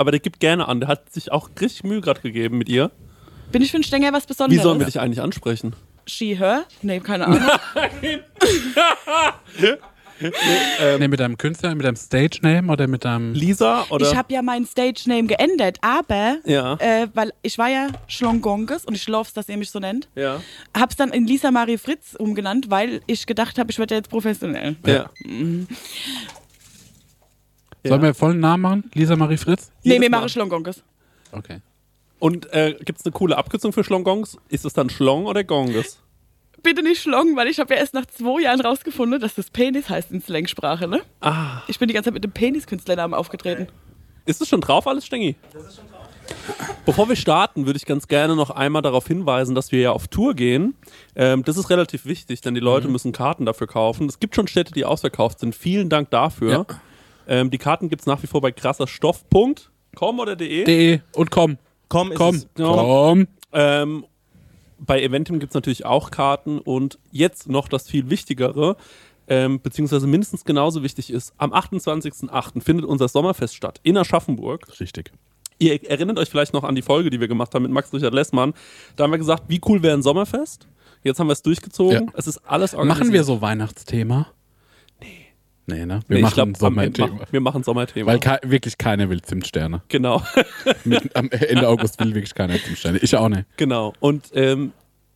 aber der gibt gerne an. Der hat sich auch richtig Mühe gerade gegeben mit ihr. Bin ich für einen Stänger was Wie Besonderes? sollen wir dich eigentlich ansprechen? She, her? Nee, keine Ahnung. nee, mit deinem Künstler, mit deinem Stage-Name oder mit deinem. Lisa oder? Ich habe ja meinen Stage-Name geändert, aber, Ja. äh, weil ich war ja Schlongonges und ich loves, dass ihr mich so nennt, ja. hab's dann in Lisa Marie Fritz umgenannt, weil ich gedacht habe, ich werde jetzt professionell. Ja. Sollen wir vollen Namen machen? Lisa Marie Fritz? Nee, Jedes mir Mal. mache Schlongonges. Okay. Und äh, gibt es eine coole Abkürzung für Schlongongs? Ist es dann Schlong oder Gonges? Bitte nicht Schlong, weil ich habe ja erst nach zwei Jahren rausgefunden, dass das Penis heißt in Slangsprache, ne? Ah. Ich bin die ganze Zeit mit dem Penis-Künstlernamen aufgetreten. Ist es schon drauf, alles, Stengi? Das ist schon drauf. Bevor wir starten, würde ich ganz gerne noch einmal darauf hinweisen, dass wir ja auf Tour gehen. Ähm, das ist relativ wichtig, denn die Leute müssen Karten dafür kaufen. Es gibt schon Städte, die ausverkauft sind. Vielen Dank dafür. Ja. Ähm, die Karten gibt es nach wie vor bei krasserstoff.com oder de. De und komm. Komm, ist Komm. es. Komm. Ähm, bei Eventim gibt es natürlich auch Karten und jetzt noch das viel Wichtigere, ähm, beziehungsweise mindestens genauso wichtig ist, am 28.08. findet unser Sommerfest statt in Aschaffenburg. Richtig. Ihr erinnert euch vielleicht noch an die Folge, die wir gemacht haben mit Max Richard Lessmann. Da haben wir gesagt, wie cool wäre ein Sommerfest? Jetzt haben wir es durchgezogen. Ja. Es ist alles organisiert. Machen wir so Weihnachtsthema? Nee. Ne? Wir Nee, machen glaub, Sommerthema. machen- Wir machen Sommerthema. Weil ke wirklich keiner will Zimtsterne. genau. Mit, am Ende August will wirklich keiner Zimtsterne. Ich auch nicht. Genau. Und ähm,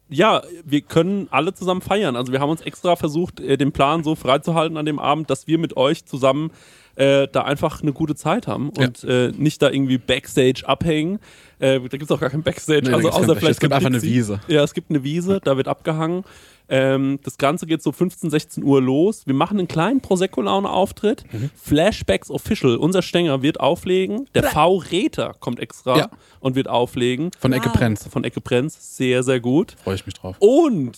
ja, wir können alle zusammen feiern. Also wir haben uns extra versucht, äh, den Plan so freizuhalten an dem Abend, dass wir mit euch zusammen äh, da einfach eine gute Zeit haben und äh, nicht da irgendwie Backstage abhängen. Äh, da gibt es auch gar kein Backstage. Nee, also außer Backstage. vielleicht Es gibt einfach eine. Wiese. Ja, es gibt eine Wiese, da wird abgehangen. Ähm, das Ganze geht so 15, 16 Uhr los. Wir machen einen kleinen Prosecco-Laune-Auftritt. Mhm. Flashbacks Official. Unser Stänger wird auflegen. Der V-Räter kommt extra Ja. und wird auflegen. Von Ecke Prenz. Von Ecke Prenz. Sehr, sehr gut. Freue ich mich drauf. Und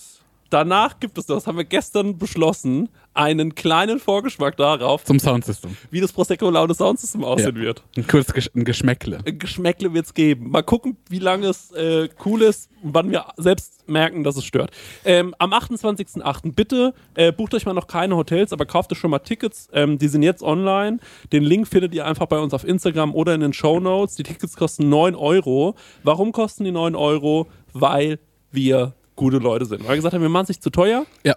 danach gibt es, das haben wir gestern beschlossen, einen kleinen Vorgeschmack darauf, Zum Soundsystem. wie das Prosecco Laune Soundsystem aussehen Ja. wird. Ein kurzes Gesch ein Geschmäckle. Ein Geschmäckle wird es geben. Mal gucken, wie lange es äh, cool ist und wann wir selbst merken, dass es stört. Ähm, am 28.08. bitte äh, bucht euch mal noch keine Hotels, aber kauft euch schon mal Tickets. Ähm, die sind jetzt online. Den Link findet ihr einfach bei uns auf Instagram oder in den Show Notes. Die Tickets kosten 9 Euro. Warum kosten die 9 Euro? Weil wir gute Leute sind. Weil wir gesagt haben, wir machen es nicht zu teuer. Ja.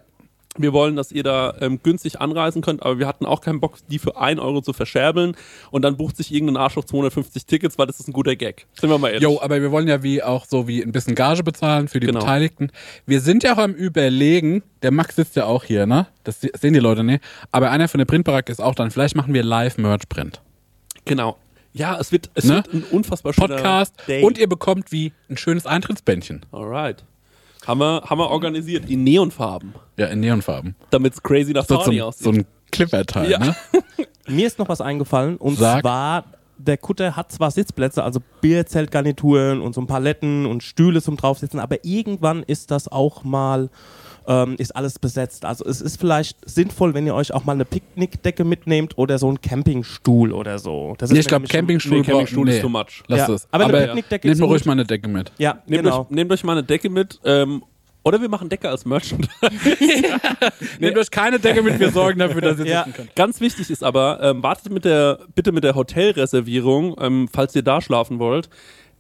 Wir wollen, dass ihr da ähm, günstig anreisen könnt, aber wir hatten auch keinen Bock, die für 1 Euro zu verscherbeln und dann bucht sich irgendein Arschloch 250 Tickets, weil das ist ein guter Gag. Sind wir mal ehrlich. Jo, aber wir wollen ja wie auch so wie ein bisschen Gage bezahlen für die Genau. Beteiligten. Wir sind ja auch am Überlegen, der Max sitzt ja auch hier, ne? Das se- sehen die Leute nicht. Aber einer von der Printbaracke ist auch dann. Vielleicht machen wir Live-Merch-Print. Genau. Ja, es wird, es Ne? wird ein unfassbar schöner Podcast. Day. Und ihr bekommt wie ein schönes Eintrittsbändchen. Alright. Haben wir, haben wir organisiert in Neonfarben, Ja, in Neonfarben. damit es crazy nach So, aussieht. so ein Clipper-Teil, Ja. ne? Mir ist noch was eingefallen und Sag. zwar der Kutter hat zwar Sitzplätze, also Bierzeltgarnituren und so ein Paletten und Stühle zum draufsitzen, aber irgendwann ist das auch mal ähm, ist alles besetzt. Also es ist vielleicht sinnvoll, wenn ihr euch auch mal eine Picknickdecke mitnehmt oder so einen Campingstuhl oder so. Das Nee, ist ich glaube, Campingstuhl, Nee, Campingstuhl braucht- ist too much. Lass Ja, das. aber eine Aber Picknickdecke nehmt ist mir gut. ruhig mal eine Decke mit. Ja, Nehmt, genau. euch, nehmt euch mal eine Decke mit. Ähm, oder wir machen Decke als Merchandise. Nehmt euch keine Decke mit, wir sorgen dafür, dass ihr Ja. sitzen könnt. Ganz wichtig ist aber, ähm, wartet mit der, bitte mit der Hotelreservierung, ähm, falls ihr da schlafen wollt.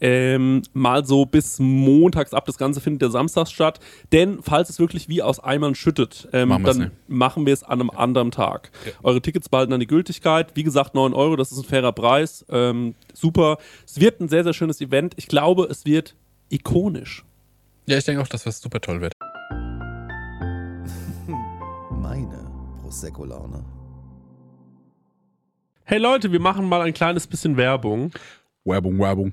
Ähm, mal so bis montags ab. Das Ganze findet ja samstags statt. Denn falls es wirklich wie aus Eimern schüttet, ähm, Machen dann nicht. machen wir es an einem anderen Tag. Eure Tickets behalten dann die Gültigkeit. Wie gesagt, 9 Euro, das ist ein fairer Preis. Ähm, super. Es wird ein sehr, sehr schönes Event. Ich glaube, es wird ikonisch. Ja, ich denke auch, dass das super toll wird. Meine Prosecco-Laune. Hey Leute, wir machen mal ein kleines bisschen Werbung. Werbung, Werbung.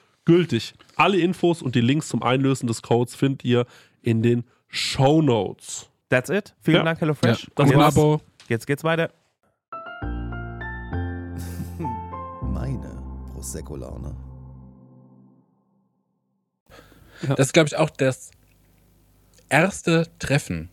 gültig. Alle Infos und die Links zum Einlösen des Codes findet ihr in den Show Notes. That's it. Vielen Ja. Dank, HelloFresh. Das Und ein jetzt, Abo. jetzt geht's weiter. Meine Prosecco-Laune. Das ist, glaube ich, auch das erste Treffen,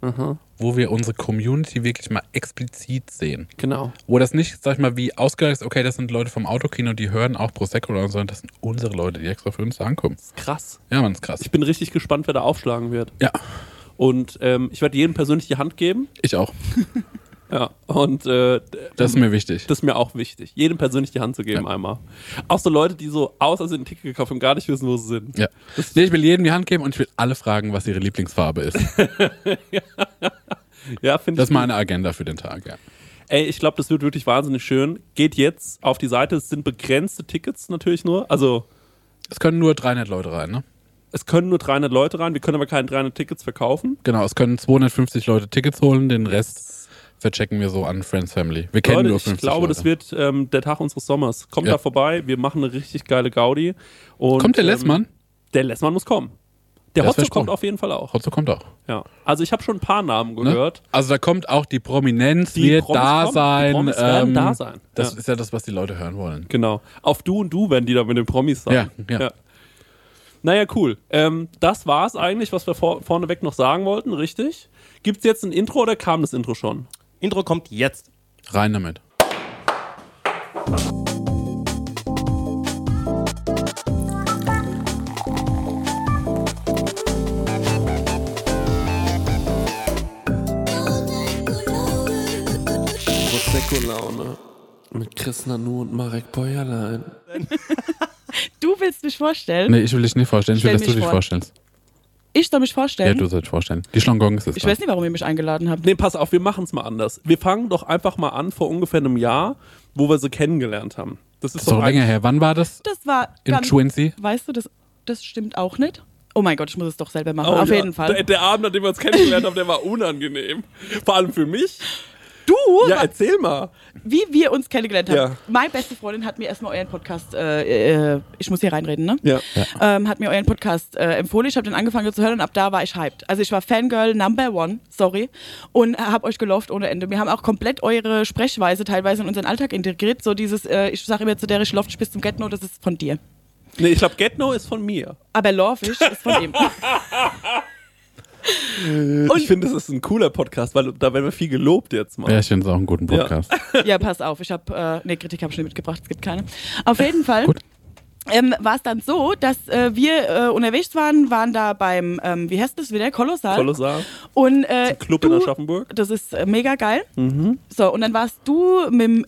wo wir unsere Community wirklich mal explizit sehen. Genau. Wo das nicht, sag ich mal, wie ausgereicht ist, okay, das sind Leute vom Autokino, die hören auch Prosecco, oder so, sondern das sind unsere Leute, die extra für uns da ankommen. Krass. Ja, man, ist krass. Ich bin richtig gespannt, wer da aufschlagen wird. Ja, Und ähm, ich werde jedem persönlich die Hand geben. ich auch. Ja. Und äh, Das ist mir wichtig. Das ist mir auch wichtig, jedem persönlich die Hand zu geben Ja. einmal. Auch so Leute, die so außer sie ein Ticket gekauft und gar nicht wissen, wo sie sind. Ja. Nee, ich will jedem die Hand geben und ich will alle fragen, was ihre Lieblingsfarbe ist. Ja, finde Das ich. ist meine Agenda für den Tag, ja. Ey, ich glaube, das wird wirklich wahnsinnig schön. Geht jetzt auf die Seite. Es sind begrenzte Tickets natürlich nur. Also Es können nur 300 Leute rein, ne? es können nur 300 Leute rein. Wir können aber keine 300 Tickets verkaufen. Genau, es können 250 Leute Tickets holen, den Rest verchecken wir so an Friends Family. Wir kennen Leute, nur ich 50 glaube, Leute. das wird ähm, der Tag unseres Sommers. Kommt Ja. da vorbei. Wir machen eine richtig geile Gaudi. Und, Kommt der ähm, Lessmann? Der Lessmann muss kommen. Der Hotzo kommt auf jeden Fall auch. Hotzo kommt auch. Ja. Also ich habe schon ein paar Namen Ne? gehört. Also da kommt auch die Prominenz, Die wird Promis da kommen. sein. ähm, Die Promis werden da sein. Das Ja. ist ja das, was die Leute hören wollen. Genau. Auf du und du werden die da mit den Promis sein. Ja, ja. Naja, cool. Ähm, das war es eigentlich, was wir vor, vorneweg noch sagen wollten, richtig? Gibt es jetzt ein Intro oder kam das Intro schon? Intro kommt jetzt. Rein damit. Prosecco-Laune mit Chris Nanu und Marek Bäuerlein. Du willst mich vorstellen? Nee, ich will dich nicht vorstellen. Ich will, dass du dich vor. vorstellst. Ich soll mich Ja, vorstellen. du sollst vorstellen. Die Schlongongs ist ich da. weiß nicht, warum ihr mich eingeladen habt. Nee, pass auf, wir machen es mal anders. Wir fangen doch einfach mal an vor ungefähr einem Jahr, wo wir sie kennengelernt haben. Das ist Das ist doch länger her. Wann war das? Das war In ganz? Weißt du, das, das stimmt auch nicht. Oh mein Gott, ich muss es doch selber machen. Oh Auf ja, jeden Fall. Der, der Abend, an dem wir uns kennengelernt haben, der war unangenehm. Vor allem für mich. Du, Ja, erzähl mal. wie wir uns kennengelernt haben. Ja. Meine beste Freundin hat mir erstmal euren Podcast, äh, äh, ich muss hier reinreden, ne? Ja. Ähm, hat mir euren Podcast äh, empfohlen. Ich habe den angefangen zu hören und ab da war ich hyped. Also ich war Fangirl Number One, sorry, und habe euch gelaufen ohne Ende. Wir haben auch komplett eure Sprechweise teilweise in unseren Alltag integriert. So dieses, äh, ich sage immer zu der, ich laufe bis zum Get-No, das ist von dir. Nee, ich glaube, Get No ist von mir. Aber Lawfish ist von ihm. ich finde, es ist ein cooler Podcast, weil da werden wir viel gelobt jetzt mal. Ja, ich finde es auch einen guten Podcast. Ja, pass auf, ich habe, äh, ne, Kritik habe ich nicht mitgebracht, es gibt keine. Auf jeden Fall. Gut. Ähm, war es dann so, dass äh, wir äh, unterwegs waren, waren da beim, ähm, wie heißt das wieder, Kolossal. Kolossal. Und äh, Club du, in Aschaffenburg. Das ist äh, mega geil. So, und dann warst du mit dem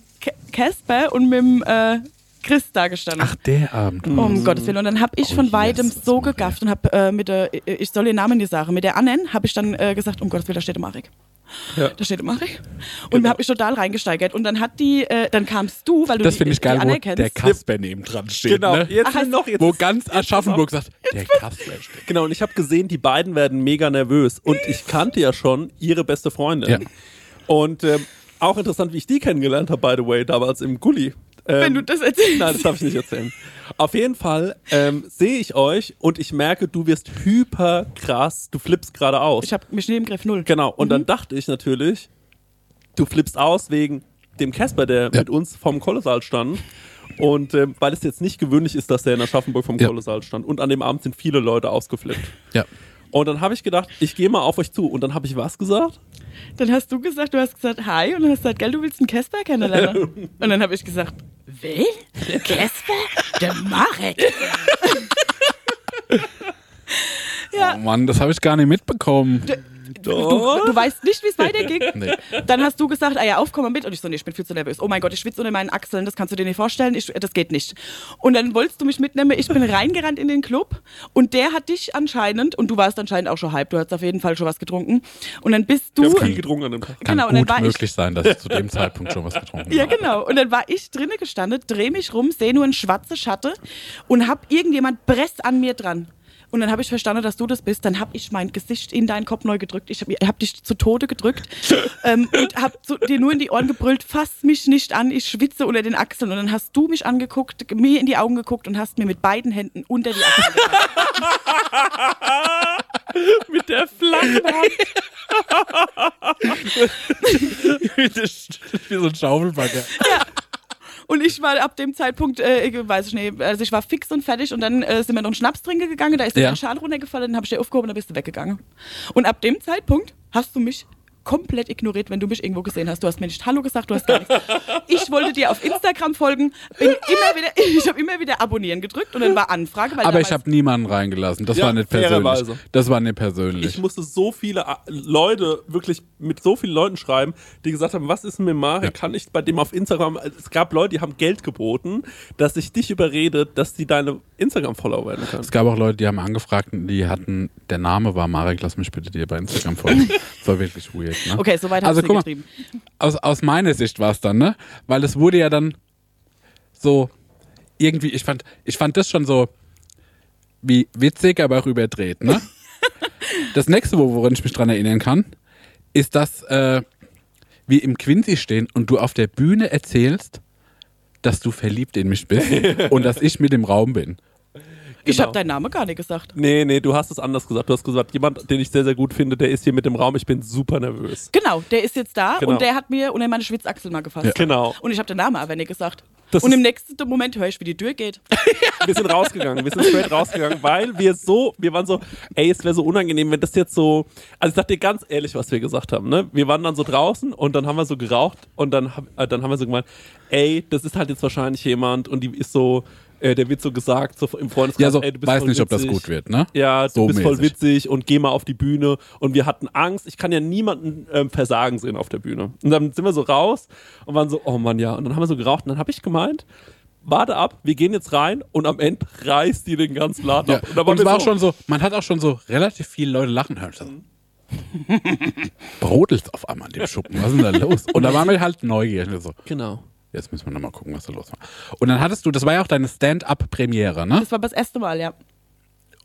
Casper und mit dem äh, Chris da gestanden. Ach, der Abend. Oh, Um Gottes Willen. Und dann habe ich Oh, von weitem so gegafft und habe äh, mit der, äh, ich soll den Namen nicht sagen, mit der Annen habe ich dann äh, gesagt, um Gottes Willen, da steht der Marek. Ja. Da steht der Marek. Und Genau. habe mich total reingesteigert. Und dann hat die, äh, dann kamst du, weil du Das die, ich die geil, wo Anne kennst. der Kasper neben dran steht. Genau, Ne? jetzt Ach, noch jetzt. Wo ganz Aschaffenburg sagt, der Kasper steht. Genau, und ich habe gesehen, die beiden werden mega nervös. Und ich kannte ja schon ihre beste Freundin. Ja. Und ähm, auch interessant, wie ich die kennengelernt habe, by the way, damals im Gully. Ähm, wenn du das erzählst. Nein, das darf ich nicht erzählen. Auf jeden Fall ähm, sehe ich euch und ich merke, du wirst hyper krass, du flippst gerade aus. Ich habe mich neben Griff null. Genau, und dann dachte ich natürlich, du flippst aus wegen dem Casper, der Ja. mit uns vom Kolossal stand. Und ähm, weil es jetzt nicht gewöhnlich ist, dass der in Aschaffenburg vom Ja. Kolossal stand. Und an dem Abend sind viele Leute ausgeflippt. Ja. Und dann habe ich gedacht, ich gehe mal auf euch zu. Und dann habe ich was gesagt? Dann hast du gesagt, du hast gesagt, hi, und dann hast du gesagt, gell, du willst einen Casper kennenlernen. und dann habe ich gesagt? Der Casper? Der Marek. ja, Oh Mann, das habe ich gar nicht mitbekommen. Du, du weißt nicht, wie es weiterging. Nee. Dann hast du gesagt, ah ja, auf, komm mal mit. Und ich so, nee, ich bin viel zu nervös. Oh mein Gott, ich schwitze unter meinen Achseln, das kannst du dir nicht vorstellen. Ich, das geht nicht. Und dann wolltest du mich mitnehmen. Ich bin reingerannt in den Club und der hat dich anscheinend, und du warst anscheinend auch schon hype, du hast auf jeden Fall schon was getrunken. Und dann bist Ich du. habe viel getrunken an dem Tag. Kann Genau, und dann gut war ich- möglich sein, dass ich zu dem Zeitpunkt schon was getrunken Ja, habe. genau. Und dann war ich drinnen gestanden, dreh mich rum, sehe nur einen schwarzen Schatten und hab irgendjemand presst an mir dran. Und dann habe ich verstanden, dass du das bist. Dann habe ich mein Gesicht in deinen Kopf neu gedrückt. Ich habe hab dich zu Tode gedrückt ähm, und habe dir nur in die Ohren gebrüllt, fass mich nicht an, ich schwitze unter den Achseln. Und dann hast du mich angeguckt, mir in die Augen geguckt und hast mir mit beiden Händen unter die Achseln. Mit der flachen Hand. Wie so ein Schaufelbagger. Und ich war ab dem Zeitpunkt, äh, ich weiß ich nicht, also ich war fix und fertig und dann äh, sind wir noch einen Schnaps trinken gegangen, da ist Ja. ein Schal runtergefallen, dann habe ich dir aufgehoben und dann bist du weggegangen. Und ab dem Zeitpunkt hast du mich komplett ignoriert, wenn du mich irgendwo gesehen hast. Du hast mir nicht Hallo gesagt, du hast gar nichts. Ich wollte dir auf Instagram folgen, bin immer wieder, ich habe immer wieder abonnieren gedrückt und dann war Anfrage, weil Aber ich habe niemanden reingelassen. Das Ja, war nicht persönlich. Das war nicht persönlich. Ich musste so viele A- Leute, wirklich mit so vielen Leuten schreiben, die gesagt haben, was ist denn mit Marek? Ja. Kann ich bei dem auf Instagram, es gab Leute, die haben Geld geboten, dass ich dich überrede, dass die deine Instagram-Follower werden können. es gab auch Leute, die haben angefragt, die hatten, der Name war Marek, lass mich bitte dir bei Instagram folgen. das war wirklich weird. Ne? Okay, soweit hast Also du getrieben. aus, aus meiner Sicht war es dann, ne? Weil es wurde ja dann so irgendwie, ich fand, ich fand das schon so wie witzig, aber auch überdreht, ne? das nächste, wo- woran ich mich dran erinnern kann, ist, dass äh, wir im Quincy stehen und du auf der Bühne erzählst, dass du verliebt in mich bist und dass ich mit im Raum bin. Ich Genau. habe deinen Namen gar nicht gesagt. Nee, nee, du hast es anders gesagt. Du hast gesagt, jemand, den ich sehr, sehr gut finde, der ist hier mit im Raum. Ich bin super nervös. Genau, der ist jetzt da Genau. und der hat mir unter meine Schwitzachsel mal gefasst. Ja. Genau. Und ich habe den Namen aber nicht gesagt. Das und im nächsten Moment höre ich, wie die Tür geht. Wir sind rausgegangen. Wir sind straight rausgegangen, weil wir so, wir waren so, ey, es wäre so unangenehm, wenn das jetzt so, also ich sag dir ganz ehrlich, was wir gesagt haben, ne? Wir waren dann so draußen und dann haben wir so geraucht und dann, äh, dann haben wir so gemeint, ey, das ist halt jetzt wahrscheinlich jemand und die ist so, äh, der wird so gesagt, so im Freundeskreis, Ja, so, ey, du bist weiß voll nicht, ob das witzig. gut wird, ne? Ja, du So bist voll mäßig. witzig und geh mal auf die Bühne. Und wir hatten Angst. Ich kann ja niemanden ähm, Versagen sehen auf der Bühne. Und dann sind wir so raus und waren so, oh Mann, ja. Und dann haben wir so geraucht und dann habe ich gemeint, warte ab, wir gehen jetzt rein und am Ende reißt die den ganzen Laden Ja. ab. Und, da waren es war auch so, schon so, man hat auch schon so relativ viele Leute lachen hören. So, Brodelt auf einmal an dem Schuppen. Was ist denn da los? Und da waren wir halt neugierig. Und So, Genau. Jetzt müssen wir nochmal gucken, was da los war. Und dann hattest du, das war ja auch deine Stand-up-Premiere, ne? Das war das erste Mal, ja.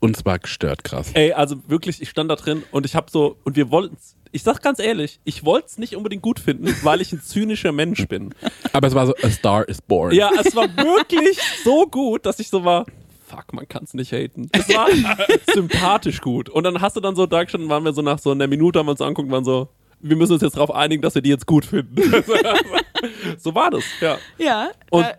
Und zwar gestört krass. Ey, also wirklich, ich stand da drin und ich hab so, und wir wollten ich sag ganz ehrlich, ich wollte es nicht unbedingt gut finden, weil ich ein zynischer Mensch bin. Aber es war so, a star is born. Ja, es war wirklich so gut, dass ich so war, fuck, man kann es nicht haten. Es war sympathisch gut. Und dann hast du dann so da gestanden, waren wir so nach so einer Minute, haben wir uns angucken, waren so, wir müssen uns jetzt darauf einigen, dass wir die jetzt gut finden. so war das, ja. Ja. Und- äh.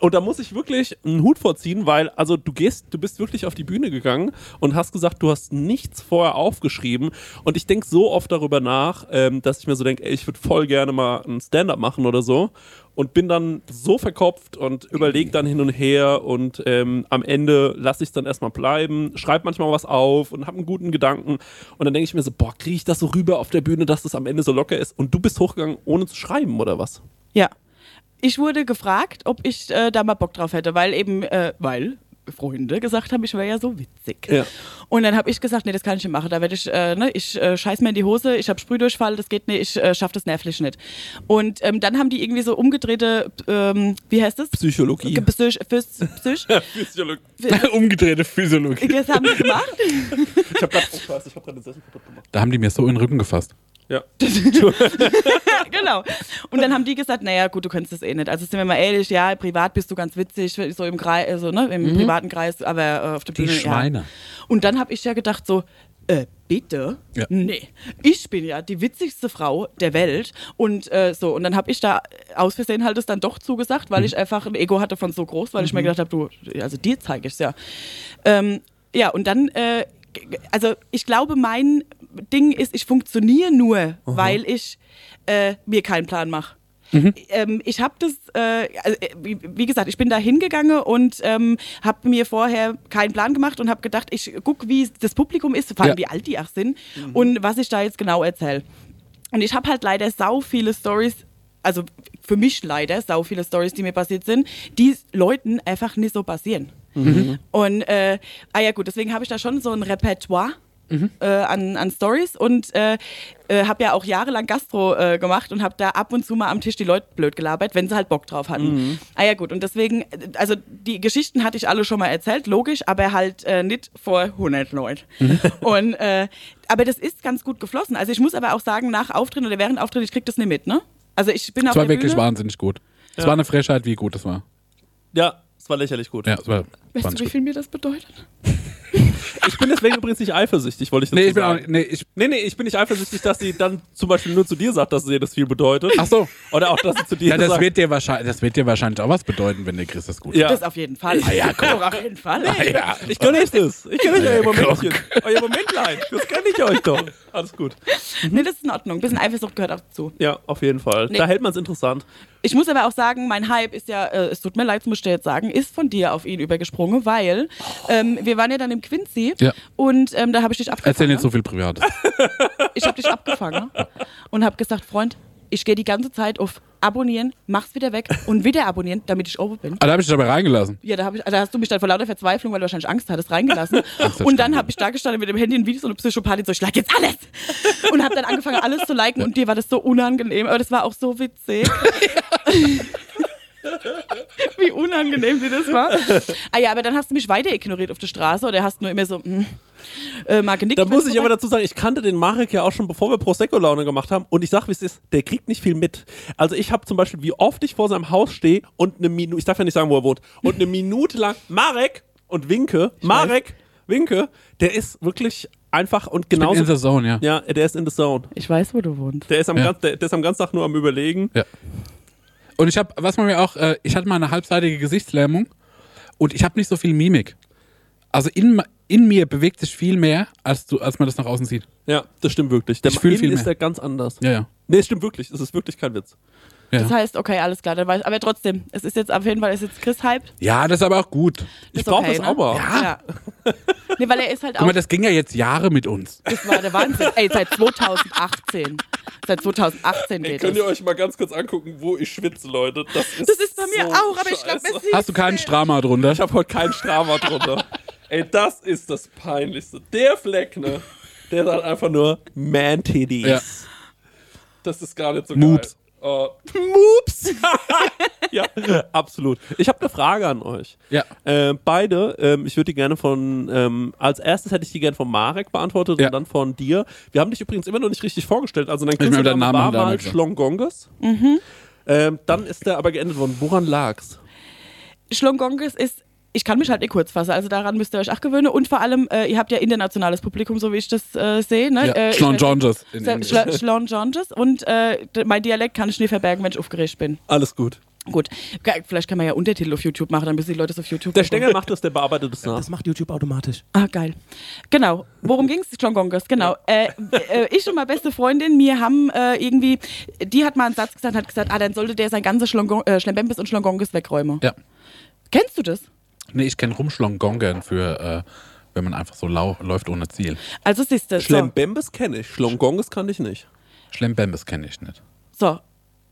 Und da muss ich wirklich einen Hut vorziehen, weil, also du gehst, du bist wirklich auf die Bühne gegangen und hast gesagt, du hast nichts vorher aufgeschrieben. Und ich denke so oft darüber nach, ähm, dass ich mir so denke, ich würde voll gerne mal ein Stand-up machen oder so. Und bin dann so verkopft und überlege dann hin und her und ähm, am Ende lasse ich es dann erstmal bleiben, schreibe manchmal was auf und habe einen guten Gedanken. Und dann denke ich mir so, boah, kriege ich das so rüber auf der Bühne, dass das am Ende so locker ist? Und du bist hochgegangen, ohne zu schreiben, oder was? Ja. Ich wurde gefragt, ob ich äh, da mal Bock drauf hätte, weil eben, äh, weil Freunde gesagt haben, ich wäre ja so witzig. Ja. Und dann habe ich gesagt, nee, das kann ich nicht machen. Da werde ich, äh, ne, ich äh, scheiß mir in die Hose, ich habe Sprühdurchfall, das geht nicht, ich äh, schaffe das nervlich nicht. Und ähm, dann haben die irgendwie so umgedrehte, ähm, wie heißt das? Psychologie. Ge- Psych, Phys, Psych, Physiologie. Umgedrehte Physiologie. das haben die gemacht. Ich habe gerade, oh, habe gerade Sessel kaputt gemacht. Da haben die mir so in den Rücken gefasst. Ja. genau. Und dann haben die gesagt, naja, gut, du könntest das eh nicht. Also sind wir mal ehrlich, ja, privat bist du ganz witzig, so im Kreis, also, ne, im privaten Kreis, aber äh, auf der Die Bühne. Schweine. Ja. Und dann habe ich ja gedacht so, äh, bitte? Ja. Nee. Ich bin ja die witzigste Frau der Welt und äh, so. Und dann habe ich da aus Versehen halt es dann doch zugesagt, weil ich einfach ein Ego hatte von so groß, weil ich mir gedacht habe, du, also dir zeige ich es ja. Ähm, ja, und dann, äh, also ich glaube, mein Ding ist, ich funktioniere nur, weil ich äh, mir keinen Plan mache. Ähm, ich habe das, äh, also, äh, wie, wie gesagt, ich bin da hingegangen und ähm, habe mir vorher keinen Plan gemacht und habe gedacht, ich gucke, wie das Publikum ist, vor allem Ja. wie alt die auch sind und was ich da jetzt genau erzähle. Und ich habe halt leider sau viele Stories, also für mich leider sau viele Stories, die mir passiert sind, die Leuten einfach nicht so passieren. Und äh, ah ja gut, deswegen habe ich da schon so ein Repertoire. Äh, an, an Stories und äh, äh, habe ja auch jahrelang Gastro äh, gemacht und habe da ab und zu mal am Tisch die Leute blöd gelabert, wenn sie halt Bock drauf hatten. Ah ja gut, und deswegen, also die Geschichten hatte ich alle schon mal erzählt, logisch, aber halt äh, nicht vor 100 Leuten. und, äh, aber das ist ganz gut geflossen. Also ich muss aber auch sagen, nach Auftritt oder während Auftritt, ich krieg das nicht mit, ne? Also ich bin auf Es war der wirklich Bühne. wahnsinnig gut. Es Ja. war eine Frechheit, wie gut es war. Ja, es war lächerlich gut. Ja, es war Weißt du, wie gut. viel mir das bedeutet? Ich bin deswegen übrigens nicht eifersüchtig, wollte ich dazu Nee, ich bin auch, sagen. nee, ich, Nee, nee, ich bin nicht eifersüchtig, dass sie dann zum Beispiel nur zu dir sagt, dass sie das viel bedeutet. ach so. Oder auch, dass sie zu dir Ja, das sagt. wird, dir wahrscheinlich, das wird dir wahrscheinlich auch was bedeuten, wenn der Chris das gut ja. Das auf jeden Fall. Ah ja, komm. auf jeden Fall. ja. Ich gönne euch das. Ich gönne euch euer Momentchen. Euer Momentlein. Das gönne ich euch doch. Alles gut. Nee, das ist in Ordnung. Ein bisschen Eifersucht gehört auch dazu. Ja, auf jeden Fall. Nee. Da hält man es interessant. Ich muss aber auch sagen, mein Hype ist ja, äh, es tut mir leid, muss ich jetzt sagen, ist von dir auf ihn übergesprungen, weil ähm, wir waren ja dann im Quincy Ja. und ähm, da habe ich dich abgefangen. Erzähl nicht so viel Privates. Ich habe dich abgefangen und habe gesagt, Freund, ich gehe die ganze Zeit auf Abonnieren, mach's wieder weg und wieder abonnieren, damit ich oben bin. Ah, da habe ich dich dabei reingelassen. Ja, da, hab ich, da hast du mich dann vor lauter Verzweiflung, weil du wahrscheinlich Angst hattest, reingelassen. und dann habe ich da gestanden mit dem Handy und wie so eine Psychopathin, so ich like jetzt alles. Und habe dann angefangen, alles zu liken und dir war das so unangenehm, aber das war auch so witzig. wie unangenehm dir das war. Ah ja, aber dann hast du mich weiter ignoriert auf der Straße oder hast nur immer so hm, äh, genickt. Da muss ich aber dazu sagen, ich kannte den Marek ja auch schon, bevor wir Prosecco-Laune gemacht haben. Und ich sag, wie es ist, der kriegt nicht viel mit. Also ich habe zum Beispiel, wie oft ich vor seinem Haus stehe und eine Minute, ich darf ja nicht sagen, wo er wohnt, und eine Minute lang, Marek und winke, Marek, winke, der ist wirklich einfach und Bin genauso. in the zone, ja. ja, der ist in the zone. Ich weiß, wo du wohnst. Der ist am, Ja. ganz, der, der ist am ganzen Tag nur am Überlegen. Ja. Und ich habe, was man mir auch, äh, ich hatte mal eine halbseitige Gesichtslähmung und ich habe nicht so viel Mimik. Also in, in mir bewegt sich viel mehr, als, du, als man das nach außen sieht. Ja, das stimmt wirklich. Der Ich fühl innen viel ist mehr. der ganz anders. Ja, ja. Nee, es stimmt wirklich. Es ist wirklich kein Witz. Ja, Das heißt, okay, alles klar, dann weiß aber trotzdem, es ist jetzt auf jeden Fall, ist jetzt Chris Hype. ja das ist aber auch gut. Ich brauche okay, das ne? auch mal. Ja. nee, weil er ist halt Guck auch mal, das ging ja jetzt Jahre mit uns. Das war der Wahnsinn. Ey, seit 2018. Seit 2018 Ey, geht könnt das. ihr euch mal ganz kurz angucken, wo ich schwitze, Leute? Das ist, Das ist bei mir so auch, aber ich glaube, scheiße. es ist. Hast du keinen Strama drunter? Ich habe heute keinen Strava drunter. Ey, das ist das Peinlichste. Der Fleck, ne? Der sagt einfach nur Man-Titties. Ja. Das ist gar nicht so Moops. Uh, Moops! ja, absolut. Ich habe eine Frage an euch. Ja. Äh, beide, ähm, ich würde die gerne von, ähm, als erstes hätte ich die gerne von Marek beantwortet Ja. und dann von dir. Wir haben dich übrigens immer noch nicht richtig vorgestellt. Also dein Künstlername war mal. Schlongonges. Ähm, dann ist der aber geendet worden. Woran lag's? Schlongonges ist, ich kann mich halt nicht kurz fassen, also daran müsst ihr euch auch gewöhnen. Und vor allem, äh, ihr habt ja internationales Publikum, so wie ich das äh, sehe. Ne? Ja. Äh, in Schla- Englisch. Schla- Schlonjonges. Und äh, mein Dialekt kann ich nie verbergen, wenn ich aufgeregt bin. Alles gut. Gut, vielleicht kann man ja Untertitel auf YouTube machen, dann müssen die Leute es auf YouTube Der. Stenger macht das, der bearbeitet es nach. Das macht YouTube automatisch. Ah, geil. Genau. Worum ging's? Schlongonges, genau. Äh, äh, ich und meine beste Freundin, wir haben äh, irgendwie, die hat mal einen Satz gesagt, hat gesagt, ah, dann sollte der sein ganzes Schlongon, äh, Schlembembes und Schlongonges wegräumen. Ja. Kennst du das? Nee, ich kenne Rumschlongongern für, äh, wenn man einfach so lau läuft ohne Ziel. Also siehst du, so, Schlembembes kenne ich, Schlongonges kann ich nicht. Schlembembes kenne ich nicht. so.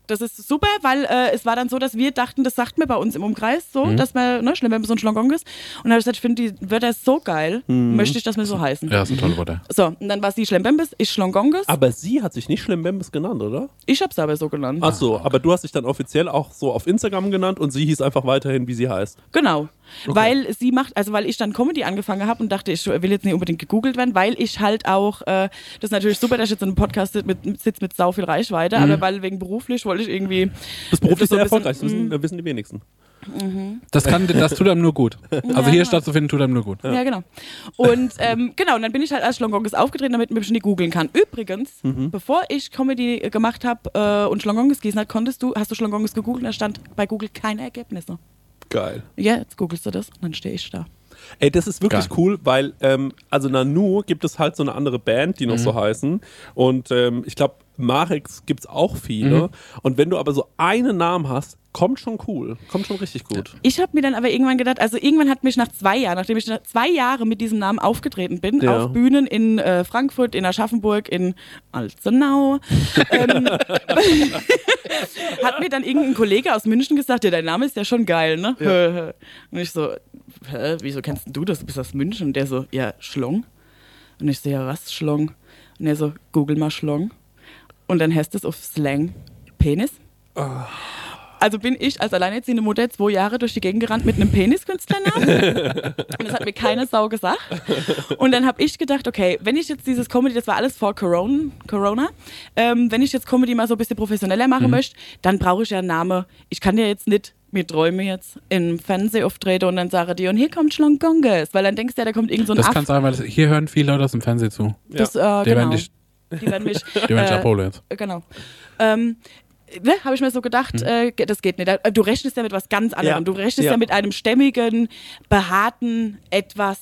Das ist super, weil äh, es war dann so, dass wir dachten, das sagt mir bei uns im Umkreis so, dass man, ne, Schlembembes und Schlongonges. Und dann habe ich gesagt, ich finde die Wörter so geil, möchte ich, dass wir so heißen. Ja, das sind tolle Worte. So, und dann war sie Schlembembes, ich Schlongonges. Aber sie hat sich nicht Schlembembes genannt, oder? Ich hab's aber so genannt. Ach so, aber du hast dich dann offiziell auch so auf Instagram genannt und sie hieß einfach weiterhin, wie sie heißt. Genau. Weil sie macht, also weil ich dann Comedy angefangen habe und dachte, ich will jetzt nicht unbedingt gegoogelt werden, weil ich halt auch, äh, das ist natürlich super, dass ich jetzt in einem Podcast sitze mit, sitz mit sau viel Reichweite, aber weil wegen beruflich wollte ich irgendwie. Bist beruflich so sehr bisschen- erfolgreich, das wissen, das wissen die wenigsten. Das, kann, das tut einem nur gut. Also Ja. hier stattzufinden, tut einem nur gut. Ja, genau. Und ähm, genau, und dann bin ich halt als Schlongonges aufgetreten, damit man mich nicht googeln kann. Übrigens, bevor ich Comedy äh, gemacht habe äh, und Schlongonges gießen hat, konntest du, hast du Schlongonges gegoogelt, da stand bei Google keine Ergebnisse. Geil. Ja, jetzt googelst du das und dann stehe ich da. Ey, das ist wirklich Geil. cool, weil, ähm, also Nanu gibt es halt so eine andere Band, die noch so heißen. Und ähm, ich glaube, Mareks gibt es auch viele. Und wenn du aber so einen Namen hast, kommt schon cool. Kommt schon richtig gut. Ich habe mir dann aber irgendwann gedacht, also irgendwann hat mich nach zwei Jahren, nachdem ich nach zwei Jahre mit diesem Namen aufgetreten bin, Ja. auf Bühnen in äh, Frankfurt, in Aschaffenburg, in Alzenau, ähm, hat mir dann irgendein Kollege aus München gesagt, ja, dein Name ist ja schon geil, ne? Und ich so, hä, wieso kennst du das? Du bist aus München. Und der so, ja, Schlong. Und ich so, ja, was, Schlong? Und er so, google mal Schlong. Und dann heißt es auf Slang Penis. Also bin ich als alleinerziehende Mutter zwei Jahre durch die Gegend gerannt mit einem Peniskünstlernamen. und das hat mir keine Sau gesagt. Und dann habe ich gedacht, okay, wenn ich jetzt dieses Comedy, das war alles vor Corona, Corona ähm, wenn ich jetzt Comedy mal so ein bisschen professioneller machen möchte, dann brauche ich ja einen Namen. Ich kann ja jetzt nicht mir träume jetzt im Fernsehen auftrete und dann sage die, und hier kommt Schlongonges, weil dann denkst du ja, da kommt irgend so ein Das Aff. kann sein, weil das, hier hören viele Leute aus dem Fernsehen zu. Das, äh, Die genau. werden dich, die werden mich, die werden äh, abholen jetzt. Genau. Ähm, ne, habe ich mir so gedacht, äh, ge- das geht nicht. Äh, Du rechnest ja mit was ganz anderem. Ja. Du rechnest ja. Ja. mit einem stämmigen, behaarten etwas.